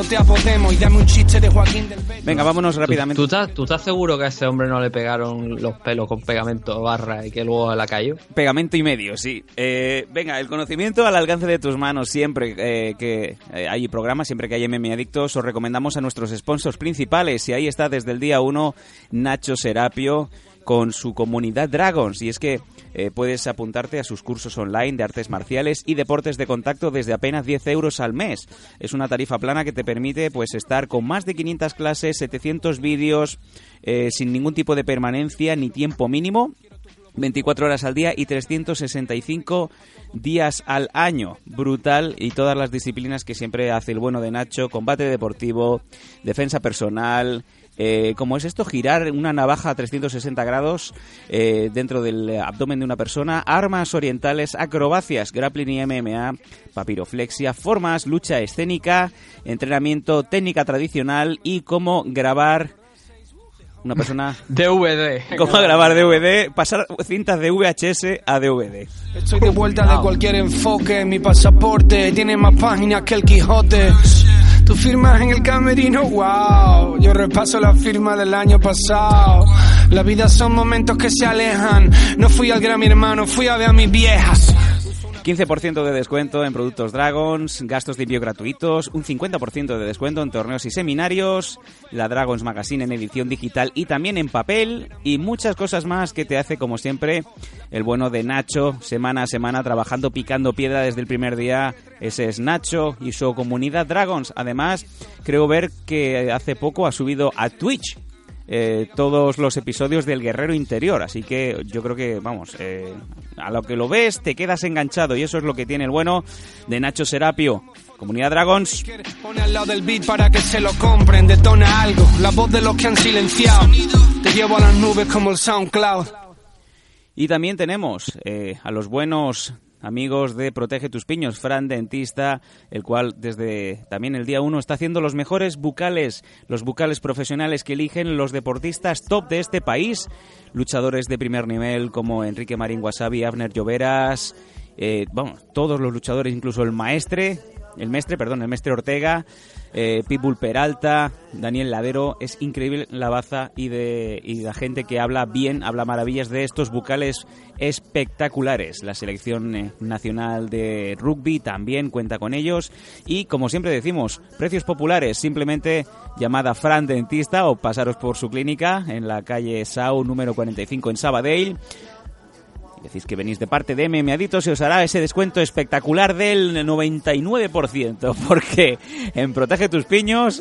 Voté a Podemos. Y dame un chiste de Joaquín del Beto. Venga, vámonos rápidamente. ¿Tú estás, ¿Tú estás seguro que a ese hombre no le pegaron los pelos con pegamento barra y que luego la cayó? Pegamento y medio, sí. Eh, venga, el conocimiento al alcance de tus manos siempre eh, que eh, hay programas, siempre que hay MM Adictos, os recomendamos a nuestros sponsors principales. Y ahí está desde el día 1 Nacho Serapio con su comunidad Dragons. Y es que eh, puedes apuntarte a sus cursos online de artes marciales y deportes de contacto desde apenas 10 euros al mes. Es una tarifa plana que te permite pues estar con más de 500 clases, 700 vídeos, eh, sin ningún tipo de permanencia ni tiempo mínimo 24 horas al día y 365 días al año. Brutal y todas las disciplinas que siempre hace el bueno de Nacho, combate deportivo, defensa personal, eh, como es esto, girar una navaja a 360 grados eh, dentro del abdomen de una persona, armas orientales, acrobacias, grappling y MMA, papiroflexia, formas, lucha escénica, entrenamiento, técnica tradicional y cómo grabar una persona DVD. cómo grabar DVD, pasar cintas de VHS a DVD. Estoy de vuelta de cualquier enfoque. Mi pasaporte tiene más páginas que el Quijote. Tú firmas en el camerino, wow. Yo repaso la firma del año pasado. La vida son momentos que se alejan. No fui al Grammy, hermano, fui a ver a mis viejas. 15% de descuento en productos Dragons, gastos de envío gratuitos, un 50% de descuento en torneos y seminarios, la Dragons Magazine en edición digital y también en papel y muchas cosas más que te hace como siempre el bueno de Nacho, semana a semana trabajando picando piedra desde el primer día. Ese es Nacho y su comunidad Dragons. Además, creo ver que hace poco ha subido a Twitch eh, todos los episodios del Guerrero Interior. Así que yo creo que, vamos, eh, a lo que lo ves te quedas enganchado y eso es lo que tiene el bueno de Nacho Serapio. Comunidad Dragons. Pone al lado del beat para que se lo compren. Detona algo, la voz de los que han silenciado. Te llevo a las nubes como el SoundCloud. Y también tenemos eh, a los buenos amigos de Protege tus Piños, Fran Dentista, el cual desde también el día 1 está haciendo los mejores bucales, los bucales profesionales que eligen los deportistas top de este país, luchadores de primer nivel como Enrique Marín Wasabi, Abner Lloveras, eh, vamos, todos los luchadores, incluso el maestre, el mestre, perdón, el mestre Ortega, eh, Pitbull Peralta, Daniel Ladero, es increíble la baza y de y la gente que habla bien, habla maravillas de estos bucales espectaculares. La selección eh, nacional de rugby también cuenta con ellos y como siempre decimos, precios populares, simplemente llamada Fran Dentista o pasaros por su clínica en la calle Sau número 45 en Sabadell. Decís que venís de parte de Adictos y os hará ese descuento espectacular del 99%, porque en Protege tus Piños...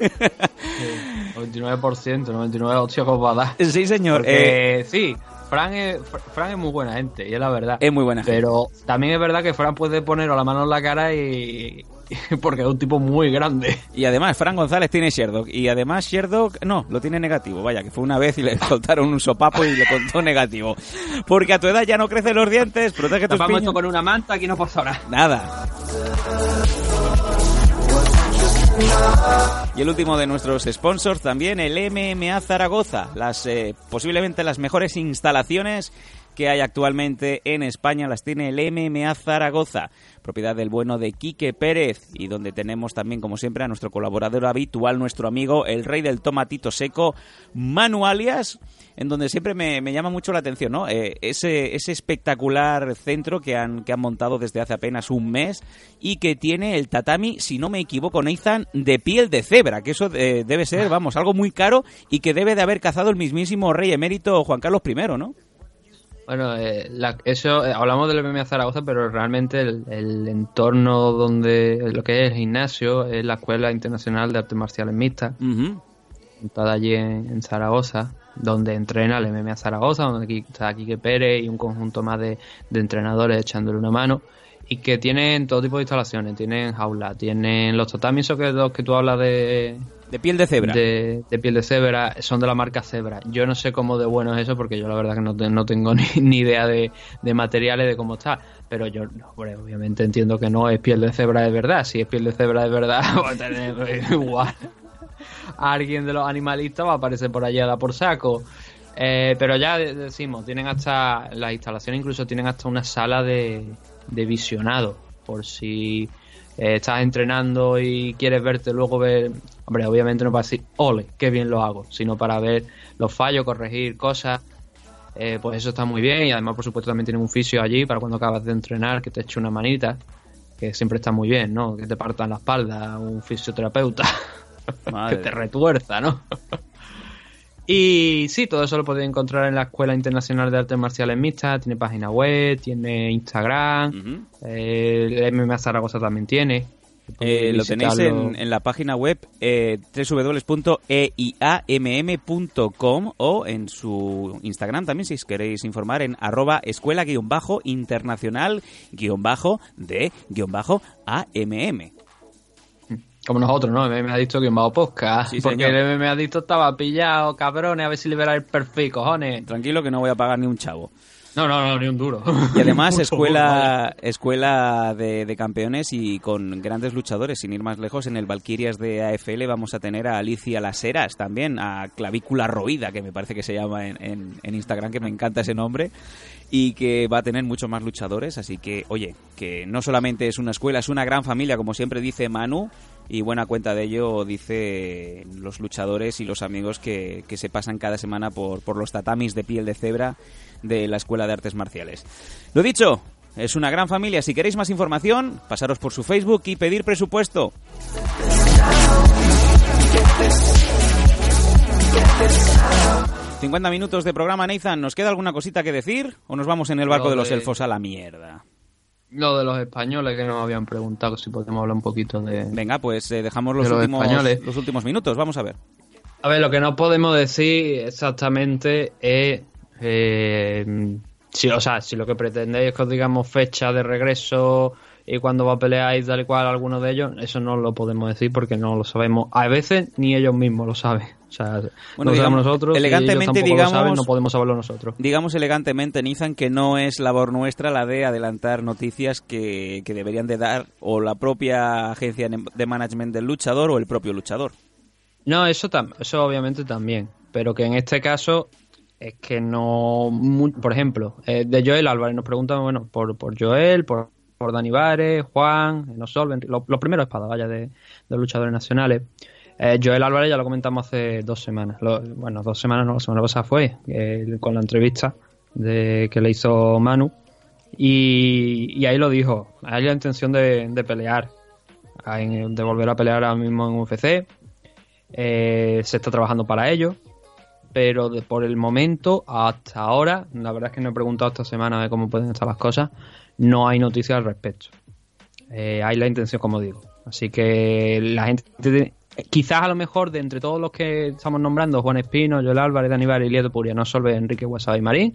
99%, 99 hostia que os va a dar. sí, señor. Porque, eh, sí, Fran es, Fr- Fran es muy buena gente, y es la verdad. es muy buena gente. Pero también es verdad que Fran puede poner la mano en la cara y. porque es un tipo muy grande. Y además, Fran González tiene Sherdock. Y además, Sherdock, no, lo tiene negativo. Vaya, que fue una vez y le soltaron un sopapo y le contó negativo. Porque a tu edad ya no crecen los dientes, protege tus Tapamos piños. esto con una manta, aquí no pasa nada. Nada. Y el último de nuestros sponsors también, el MMA Zaragoza, las eh, posiblemente las mejores instalaciones que hay actualmente en España las tiene el MMA Zaragoza, propiedad del bueno de Quique Pérez y donde tenemos también como siempre a nuestro colaborador habitual, nuestro amigo el rey del tomatito seco, Manu Alias, en donde siempre me, me llama mucho la atención, ¿no? Eh, ese, ese espectacular centro que han, que han montado desde hace apenas un mes y que tiene el tatami, si no me equivoco, Nathan, de piel de cebra, que eso eh, debe ser, vamos, algo muy caro y que debe de haber cazado el mismísimo rey emérito Juan Carlos I, ¿no? Bueno, eh, la- eso, eh, hablamos del MMA Zaragoza, pero realmente el, el entorno donde lo que es el gimnasio es la Escuela Internacional de Artes Marciales Mixtas, Ujú. montada allí en, en Zaragoza, donde entrena el MMA Zaragoza, donde aquí está Quique Pérez y un conjunto más de, de entrenadores echándole una mano. Y que tienen todo tipo de instalaciones. Tienen jaula, tienen los tatamis, que, los que tú hablas de, De piel de cebra. de, de piel de cebra, son de la marca Cebra. Yo no sé cómo de bueno es eso, porque yo la verdad que no, te- no tengo ni, ni idea de, de materiales, de cómo está. Pero yo, no, hombre, obviamente entiendo que no es piel de cebra de verdad. Si es piel de cebra de verdad, va a tener pues, igual. Alguien de los animalistas va a aparecer por allí a dar por saco. Eh, pero ya de- decimos, tienen hasta las instalaciones, incluso tienen hasta una sala de, de visionado. Por si eh, estás entrenando y quieres verte luego ver. Hombre, obviamente no para decir, ole, qué bien lo hago, sino para ver los fallos, corregir cosas. Eh, pues eso está muy bien. Y además, por supuesto, también tienen un fisio allí para cuando acabas de entrenar, que te eche una manita. Que siempre está muy bien, ¿no? Que te partan la espalda, un fisioterapeuta. Que te retuerza, ¿no? y sí, todo eso lo podéis encontrar en la Escuela Internacional de Artes Marciales Mixtas. Tiene página web, tiene Instagram. Eh, el MMA Zaragoza también tiene. Eh, lo tenéis en la página web eh, www.eiamm.com o en su Instagram también si os queréis informar en arroba escuela-internacional-de-amm. Como nosotros, ¿no? MMA Adicto que bajo podcast. Sí, porque señor. el MMA Adicto estaba pillado, cabrones. A ver si libera el perfil, cojones. Tranquilo que no voy a pagar ni un chavo. No, no, no, ni un duro. Y además escuela escuela de, de campeones y con grandes luchadores, sin ir más lejos, en el Valkyrias de AFL vamos a tener a Alicia Las Heras también, a Clavícula Roída, que me parece que se llama en, en- en Instagram, que me encanta ese nombre, y que va a tener muchos más luchadores, así que, oye, que no solamente es una escuela, es una gran familia, como siempre dice Manu, y buena cuenta de ello dice los luchadores y los amigos que, que se pasan cada semana por, por los tatamis de piel de cebra de la Escuela de Artes Marciales. Lo dicho, es una gran familia. Si queréis más información, pasaros por su Facebook y pedir presupuesto. ...50 minutos de programa, Nathan. ¿Nos queda alguna cosita que decir? ¿O nos vamos en el barco de los elfos a la mierda? Lo de los españoles que nos habían preguntado si podemos hablar un poquito de... Venga, pues eh, dejamos los De los últimos, españoles. los últimos minutos. Vamos a ver. A ver, lo que no podemos decir exactamente es... eh, si, o sea, si lo que pretendéis es que os digamos fecha de regreso y cuándo va a pelear y tal y cual alguno de ellos, eso no lo podemos decir porque no lo sabemos. A veces ni ellos mismos lo saben. O sea, Bueno, lo digamos, nosotros, elegantemente, y digamos- lo saben, no podemos saberlo nosotros. Digamos elegantemente, Nathan, que no es labor nuestra la de adelantar noticias que, que deberían de dar o la propia agencia de management del luchador o el propio luchador. No, eso, tam- eso obviamente también. Pero que en este caso es que no. Por ejemplo, eh, de Joel Álvarez nos preguntan, bueno, por, por Joel, por, por Dani Vares, Juan, No Solven, los lo primeros espadas, vaya, de, de los luchadores nacionales. Eh, Joel Álvarez ya lo comentamos hace dos semanas. Bueno, dos semanas no, la semana pasada fue, eh, con la entrevista que le hizo Manu. Y, y ahí lo dijo, hay la intención de, pelear, de volver a pelear ahora mismo en UFC. Eh, se está trabajando para ello, pero por el momento, hasta ahora, la verdad es que no he preguntado esta semana de cómo pueden estar las cosas, no hay noticias al respecto. Eh, hay la intención, como digo. Así que la gente, quizás a lo mejor de entre todos los que estamos nombrando, Juan Espino, Joel Álvarez, Dani Vares, Ilieto Puria, no Solve, Enrique Huesada y Marín,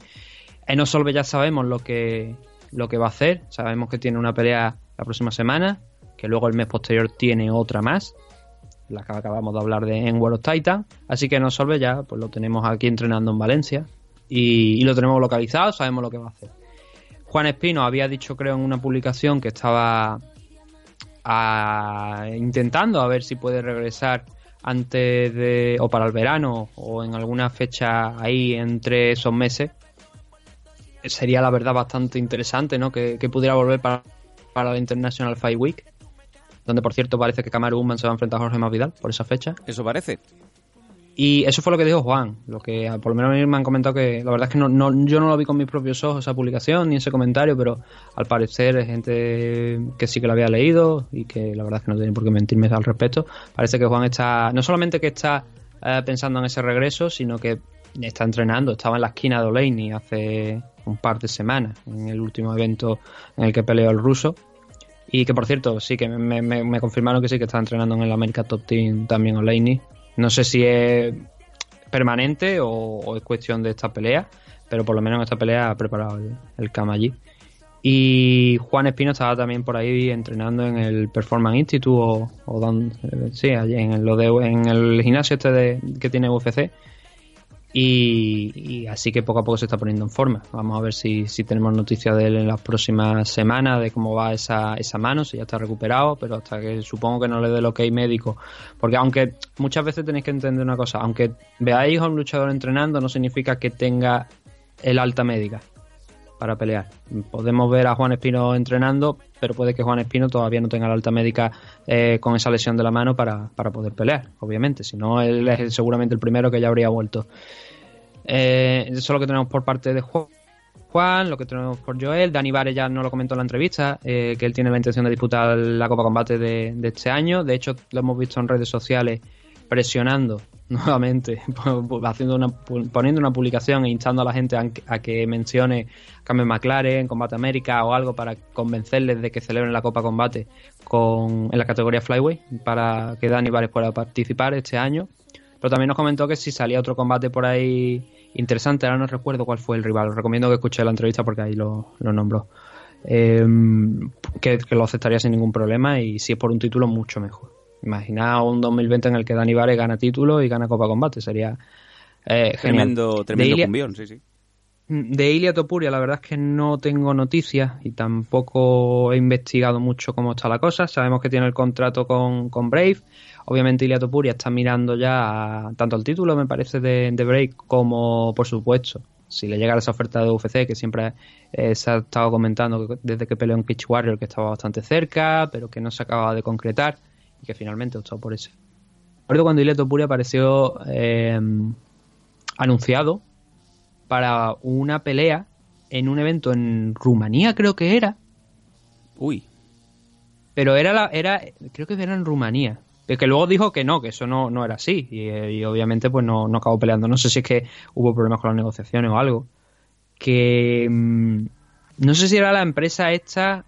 en No Solve ya sabemos lo que, lo que va a hacer, sabemos que tiene una pelea la próxima semana, que luego el mes posterior tiene otra más, la que acabamos de hablar de en World of Titan. Así que nos Solve ya pues lo tenemos aquí entrenando en Valencia y, y lo tenemos localizado, sabemos lo que va a hacer. Juan Espino había dicho, creo, en una publicación que estaba ah, intentando a ver si puede regresar antes de o para el verano o en alguna fecha ahí entre esos meses. Sería la verdad bastante interesante, ¿no? Que, que pudiera volver para, para la International Fight Week donde por cierto parece que Kamaru Usman se va a enfrentar a Jorge Masvidal por esa fecha. Eso parece. Y eso fue lo que dijo Juan, lo que por lo menos me han comentado que la verdad es que no, no- yo no lo vi con mis propios ojos esa publicación ni ese comentario, pero al parecer hay gente que sí que lo había leído y que la verdad es que no tiene por qué mentirme al respecto. Parece que Juan está, no solamente que está eh, pensando en ese regreso, sino que está entrenando, estaba en la esquina de Oleini hace un par de semanas, en el último evento en el que peleó el ruso. Y que por cierto, sí que me, me- confirmaron que sí que está entrenando en el América Top Team también Oleini. No sé si es permanente o, es cuestión de esta pelea, pero por lo menos en esta pelea ha preparado el, el allí. Y Juan Espino estaba también por ahí entrenando en el Performance Institute o, o eh, sí, allí en el, en el gimnasio este de- que tiene UFC. Y, así que poco a poco se está poniendo en forma. Vamos a ver si, si tenemos noticias de él en las próximas semanas, de cómo va esa, esa mano, si ya está recuperado, pero hasta que supongo que no le dé el ok médico. Porque aunque muchas veces tenéis que entender una cosa, aunque veáis a un luchador entrenando, no significa que tenga el alta médica para pelear. Podemos ver a Juan Espino entrenando, pero puede que Juan Espino todavía no tenga la alta médica eh, con esa lesión de la mano para, para poder pelear, obviamente. Si no, él es seguramente el primero que ya habría vuelto. Eh, eso es lo que tenemos por parte de Ju- Juan, lo que tenemos por Joel. Dani Vare ya no lo comentó en la entrevista, eh, que él tiene la intención de disputar la Copa Combate de, este año. De hecho, lo hemos visto en redes sociales presionando nuevamente, haciendo una, poniendo una publicación e instando a la gente a, que mencione Carmen McLaren, Combate América o algo para convencerles de que celebren la Copa Combate con, en la categoría Flyweight para que Dani Vares pueda participar este año. Pero también nos comentó que si salía otro combate por ahí interesante, ahora no recuerdo cuál fue el rival, os recomiendo que escuche la entrevista porque ahí lo, lo nombró. Eh, que, que lo aceptaría sin ningún problema y si es por un título, mucho mejor. Imaginaos un 2020 en el que Dani Vares gana título y gana Copa Combate, sería eh, genial. Tremendo, tremendo Ilia- cumbión, sí, sí. de Ilia Topuria, la verdad es que no tengo noticias y tampoco he investigado mucho cómo está la cosa. Sabemos que tiene el contrato con, con Brave. Obviamente Ilia Topuria está mirando ya a- tanto el título, me parece, de, de Brave como, por supuesto, si le llegara esa oferta de UFC, que siempre eh, se ha estado comentando que desde que peleó en Pitch Warrior que estaba bastante cerca, pero que no se acababa de concretar y que finalmente optó por ese. Recuerdo cuando Ilia Topuria apareció eh, anunciado para una pelea en un evento en Rumanía, creo que era. Uy. Pero era la, era, creo que era en Rumanía. Es que luego dijo que no, que eso no, no era así. Y, y obviamente pues no, no acabó peleando. No sé si es que hubo problemas con las negociaciones o algo. Que mm, no sé si era la empresa esta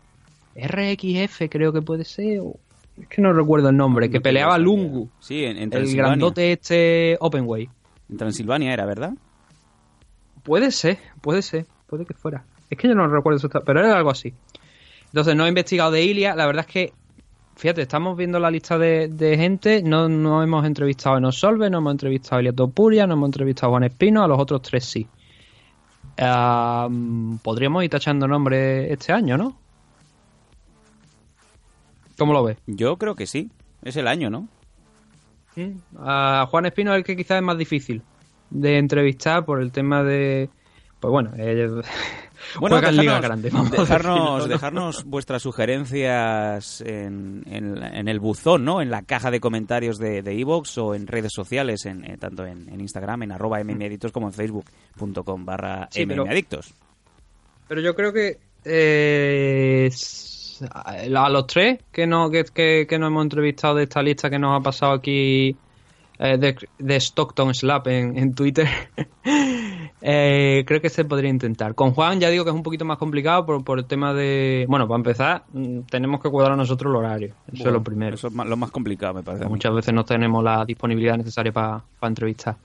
RXF, creo que puede ser. o- es que no recuerdo el nombre. Que peleaba. Lungu. Sí, en, en El grandote este Openway. En Transilvania era, ¿verdad? Puede ser, puede ser, puede que fuera. Es que yo no recuerdo eso, pero era algo así. Entonces no he investigado de Ilia, la verdad es que, fíjate, estamos viendo la lista de, de gente, no, no hemos entrevistado a Nosolve, no hemos entrevistado a Ilia Topuria, no hemos entrevistado a Juan Espino, a los otros tres sí. Podríamos ir tachando nombres este año, ¿no? ¿Cómo lo ves? Yo creo que sí. Es el año, ¿no? A Juan Espino es el que quizás es más difícil de entrevistar por el tema de... Pues bueno, eh, juega en Liga Grande. vamos dejarnos, ¿no? dejarnos vuestras sugerencias en, en- en el buzón, ¿no? En la caja de comentarios de de iVoox o en redes sociales, en, eh, tanto en, en Instagram, en arroba mmadictos, como en facebook.com barra Sí, pero- mmadictos. Pero yo creo que eh, a los tres que no que, que, que nos hemos entrevistado de esta lista que nos ha pasado aquí eh, de, de Stockton Slap en, en Twitter, eh, creo que se podría intentar. Con Juan ya digo que es un poquito más complicado por, por el tema de... Bueno, para empezar, mm, tenemos que cuadrar nosotros el horario. Eso es lo primero. Eso es lo más complicado, me parece. Muchas veces no tenemos la disponibilidad necesaria para entrevistar.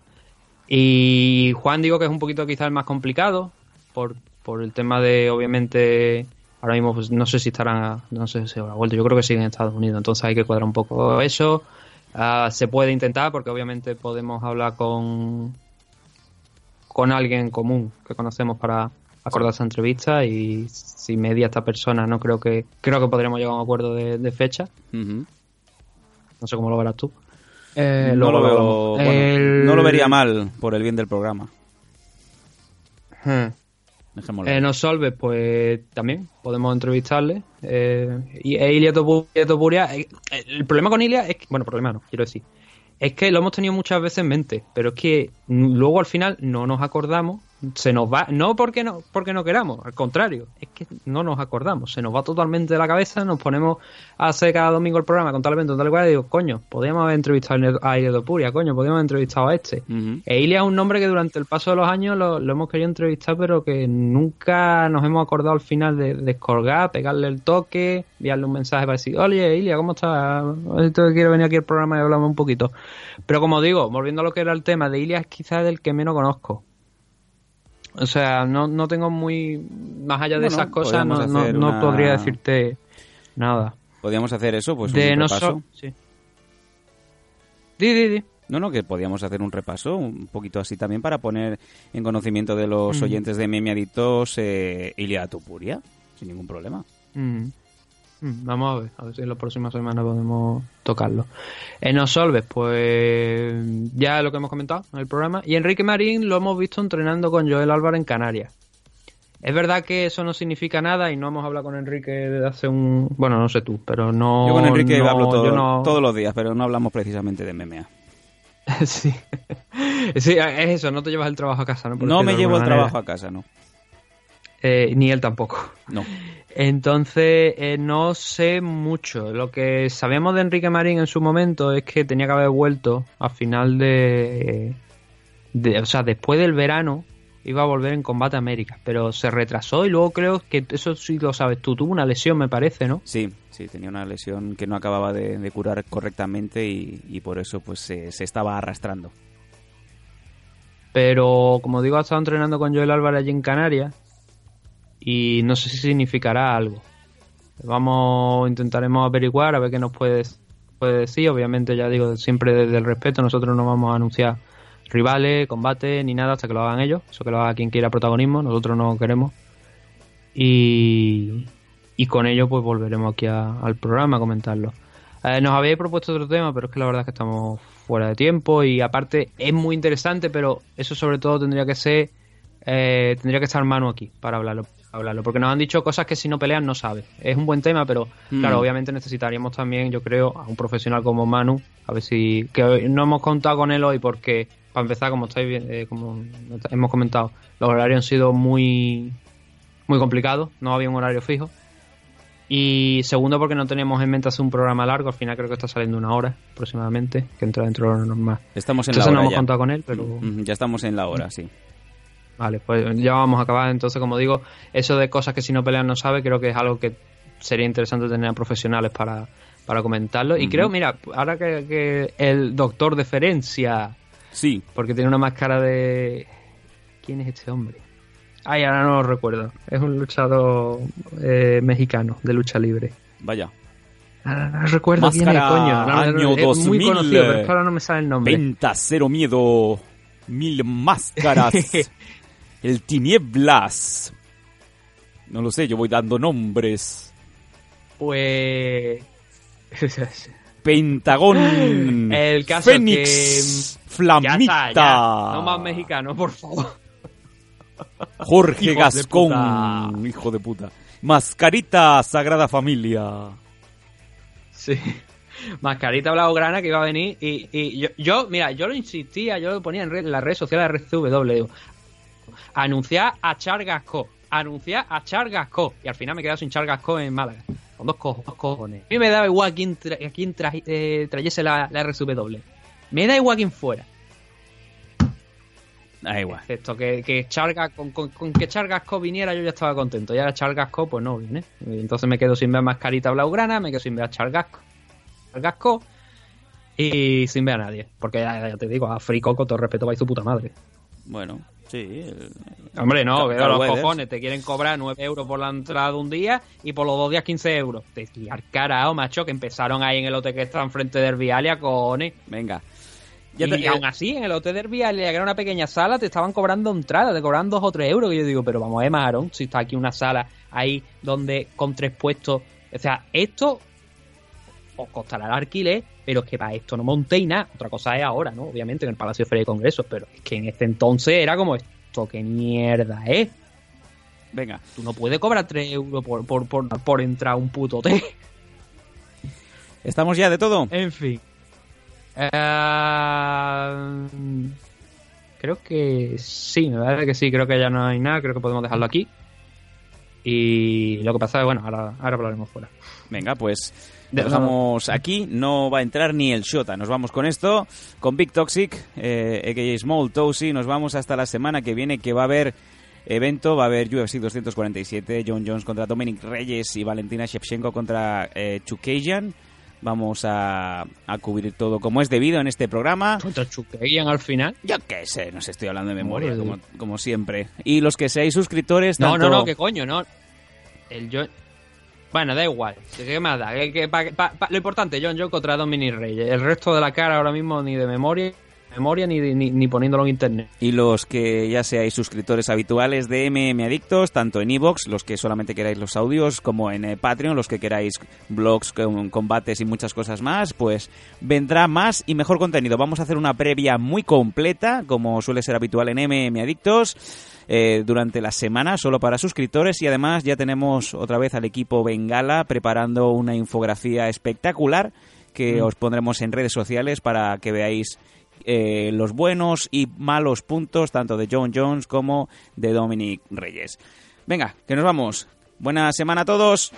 Y Juan digo que es un poquito quizás el más complicado por, por el tema de, obviamente, ahora mismo pues, no sé si estarán, no sé si habrá vuelto, yo creo que siguen en Estados Unidos, entonces hay que cuadrar un poco eso. Ah, se puede intentar porque obviamente podemos hablar con, con alguien en común que conocemos para acordar esa entrevista y si media esta persona no creo que creo que podremos llegar a un acuerdo de, de fecha no sé cómo lo verás tú Eh, no, lo veo, hablamos. bueno, El- no lo vería mal por el bien del programa. Hmm. Dejémoslo. Eh, no Solves, pues también podemos entrevistarle. Eh, y e Ilia Topu- Ilia Topuria, eh, el problema con Ilia es que, bueno, problema no, quiero decir, es que lo hemos tenido muchas veces en mente, pero es que luego al final no nos acordamos, se nos va, no porque no, porque no queramos, al contrario, es que no nos acordamos, se nos va totalmente de la cabeza, nos ponemos a hacer cada domingo el programa con tal evento, tal cual, y digo, coño, podríamos haber entrevistado a Topuria, coño, podríamos haber entrevistado a este. E Ilia es un nombre que durante el paso de los años lo, lo hemos querido entrevistar, pero que nunca nos hemos acordado al final de descolgar, pegarle el toque, enviarle un mensaje para decir, oye, Ilia, ¿cómo estás? Quiero venir aquí al programa y hablamos un poquito. Pero como digo, volviendo a lo que era el tema, de Ilia es quizás el que menos conozco. O sea, no, no tengo muy... Más allá de Bueno, esas cosas, no, no, no una- podría decirte nada. Podríamos hacer eso, pues de un no repaso. so- sí. Di, di, di. No, no, que podíamos hacer un repaso, un poquito así también para poner en conocimiento de los Mm. oyentes de Meme Adictos eh, Ilia Tupuria, sin ningún problema. Mm. Mm, Vamos a ver, a ver si en las próximas semanas podemos tocarlo. En Osolves, pues ya lo que hemos comentado en el programa. Y Enrique Marín lo hemos visto entrenando con Joel Álvarez en Canarias. Es verdad que eso no significa nada y no hemos hablado con Enrique desde hace un... Bueno, no sé tú, pero no... yo con Enrique no- hablo todo- no- todos los días, pero no hablamos precisamente de MMA. sí. sí, es eso, no te llevas el trabajo a casa, ¿no? No me llevo el manera. trabajo a casa, no. Eh, ni él tampoco. No. Entonces, eh, no sé mucho. Lo que sabíamos de Enrique Marín en su momento es que tenía que haber vuelto a final de, de- O sea, después del verano iba a volver en Combate América, pero se retrasó y luego creo que eso sí lo sabes tú. Tuvo una lesión, me parece, ¿no? Sí, sí, tenía una lesión que no acababa de, de curar correctamente y, y por eso pues se, se estaba arrastrando. Pero como digo, ha estado entrenando con Joel Álvarez allí en Canarias y no sé si significará algo. Vamos, intentaremos averiguar a ver qué nos puede, puede decir. Obviamente, ya digo, siempre desde el respeto, nosotros no vamos a anunciar rivales, combate ni nada hasta que lo hagan ellos. Eso que lo haga quien quiera protagonismo, nosotros no queremos. Y, y con ello, pues volveremos aquí al programa a comentarlo. Eh, nos habéis propuesto otro tema, pero es que la verdad es que estamos fuera de tiempo y aparte es muy interesante, pero eso sobre todo tendría que ser, eh, tendría que estar Manu aquí para hablarlo, hablarlo, porque nos han dicho cosas que si no pelean no sabe. Es un buen tema, pero Mm. claro, obviamente necesitaríamos también, yo creo, a un profesional como Manu, a ver si, que hoy no hemos contado con él hoy porque, para empezar, como estáis bien- eh, como hemos comentado, los horarios han sido muy, muy complicados, no había un horario fijo. Y segundo, porque no teníamos en mente hacer un programa largo. Al final creo que está saliendo una hora aproximadamente, que entra dentro de lo normal. Estamos en Entonces la no hora hemos ya. contado con él, pero Mm, Ya estamos en la hora, sí. Vale, pues ya vamos a acabar. Entonces, como digo, eso de cosas que si no pelean no sabe, creo que es algo que sería interesante tener a profesionales para, para comentarlo. Y creo, mira, ahora que, que el doctor deferencia, Sí, porque tiene una máscara de... ¿Quién es este hombre? Ay, ahora no lo recuerdo. Es un luchador eh, mexicano de lucha libre. vaya. Ahora no recuerdo quién es, Máscara coño. No, no, no, año muy 2000, conocido, pero es que ahora no me sale el nombre. Venta, cero miedo, mil máscaras, el tinieblas. No lo sé, yo voy dando nombres. Pues... Pentagón, El caso Fénix, que- Flamita, Ya está, ya. No más mexicano, por favor. Jorge Hijos de Gascón, hijo de puta. Mascarita, Sagrada Familia. Sí. Mascarita Blaugrana que iba a venir y, y yo, yo, mira, yo lo insistía, yo lo ponía en, red- en las redes sociales de RCW, digo, anunciar a Chargasco, anunciar a Chargasco, y al final me he quedado sin Chargasco en Málaga, con dos, co- dos cojones. A mí me da igual quién, tra- quién tra- eh, trayese la, la RCW, me da igual quién fuera, Da igual. excepto que, que Charga, con, con- con que Chargasco viniera yo ya estaba contento, y ahora Chargasco pues no viene, entonces me quedo sin ver a Mascarita Blaugrana, me quedo sin ver a Chargasco, Chargasco y sin ver a nadie, porque ya, ya te digo, a Frico con todo respeto va su puta madre. Bueno, sí. el- Hombre, no, veo los cojones, te quieren cobrar 9 euros por la entrada de un día y por los dos días 15 euros. Te tirar carao, macho, que empezaron ahí en el hotel que está enfrente de Herbialia, cojones. Venga. y te- aún así, en el hotel de Herbialia, que era una pequeña sala, te estaban cobrando entrada, te cobraban 2 o 3 euros. Que yo digo, pero vamos a ver, Marón, si está aquí una sala ahí donde con tres puestos. O sea, esto os costará el alquiler, pero es que para esto no montéis nada. Otra cosa es ahora, ¿no? Obviamente en el Palacio de Feria y Congresos, pero es que en este entonces era como esto, qué mierda, ¿eh? Venga. Tú no puedes cobrar 3 euros por, por, por, por entrar a un puto hotel. ¿Estamos ya de todo? En fin. Eh, creo que sí, me parece que sí, creo que ya no hay nada, creo que podemos dejarlo aquí. Y lo que pasa es, bueno, ahora, ahora hablaremos fuera. Venga, pues De- dejamos aquí. No va a entrar ni el Shota. Nos vamos con esto, con Big Toxic, eh, a.k.a. Small Toasty. Nos vamos hasta la semana que viene, que va a haber evento. Va a haber UFC 247, John Jones contra Dominic Reyes y Valentina Shevchenko contra eh, Chukagian. Vamos a, a cubrir todo como es debido en este programa. ¿Cuántos chuqueían al final? Yo qué sé, no sé, estoy hablando de memoria, como, siempre. Y los que seáis suscriptores, No, tanto- no, no, que coño, no. El John. Bueno, da igual. ¿Qué más da? Lo importante, John John contra Dominic Reyes. El resto de la cara ahora mismo ni de memoria, memoria ni, ni, ni poniéndolo en internet. Y los que ya seáis suscriptores habituales de MM Adictos, tanto en iVoox, los que solamente queráis los audios, como en eh, Patreon, los que queráis blogs con combates y muchas cosas más, pues vendrá más y mejor contenido. Vamos a hacer una previa muy completa, como suele ser habitual en MM Adictos, eh, durante la semana, solo para suscriptores. Y además ya tenemos otra vez al equipo Bengala preparando una infografía espectacular que Mm. os pondremos en redes sociales para que veáis eh, los buenos y malos puntos tanto de John Jones como de Dominic Reyes. Venga, que nos vamos. Buena semana a todos.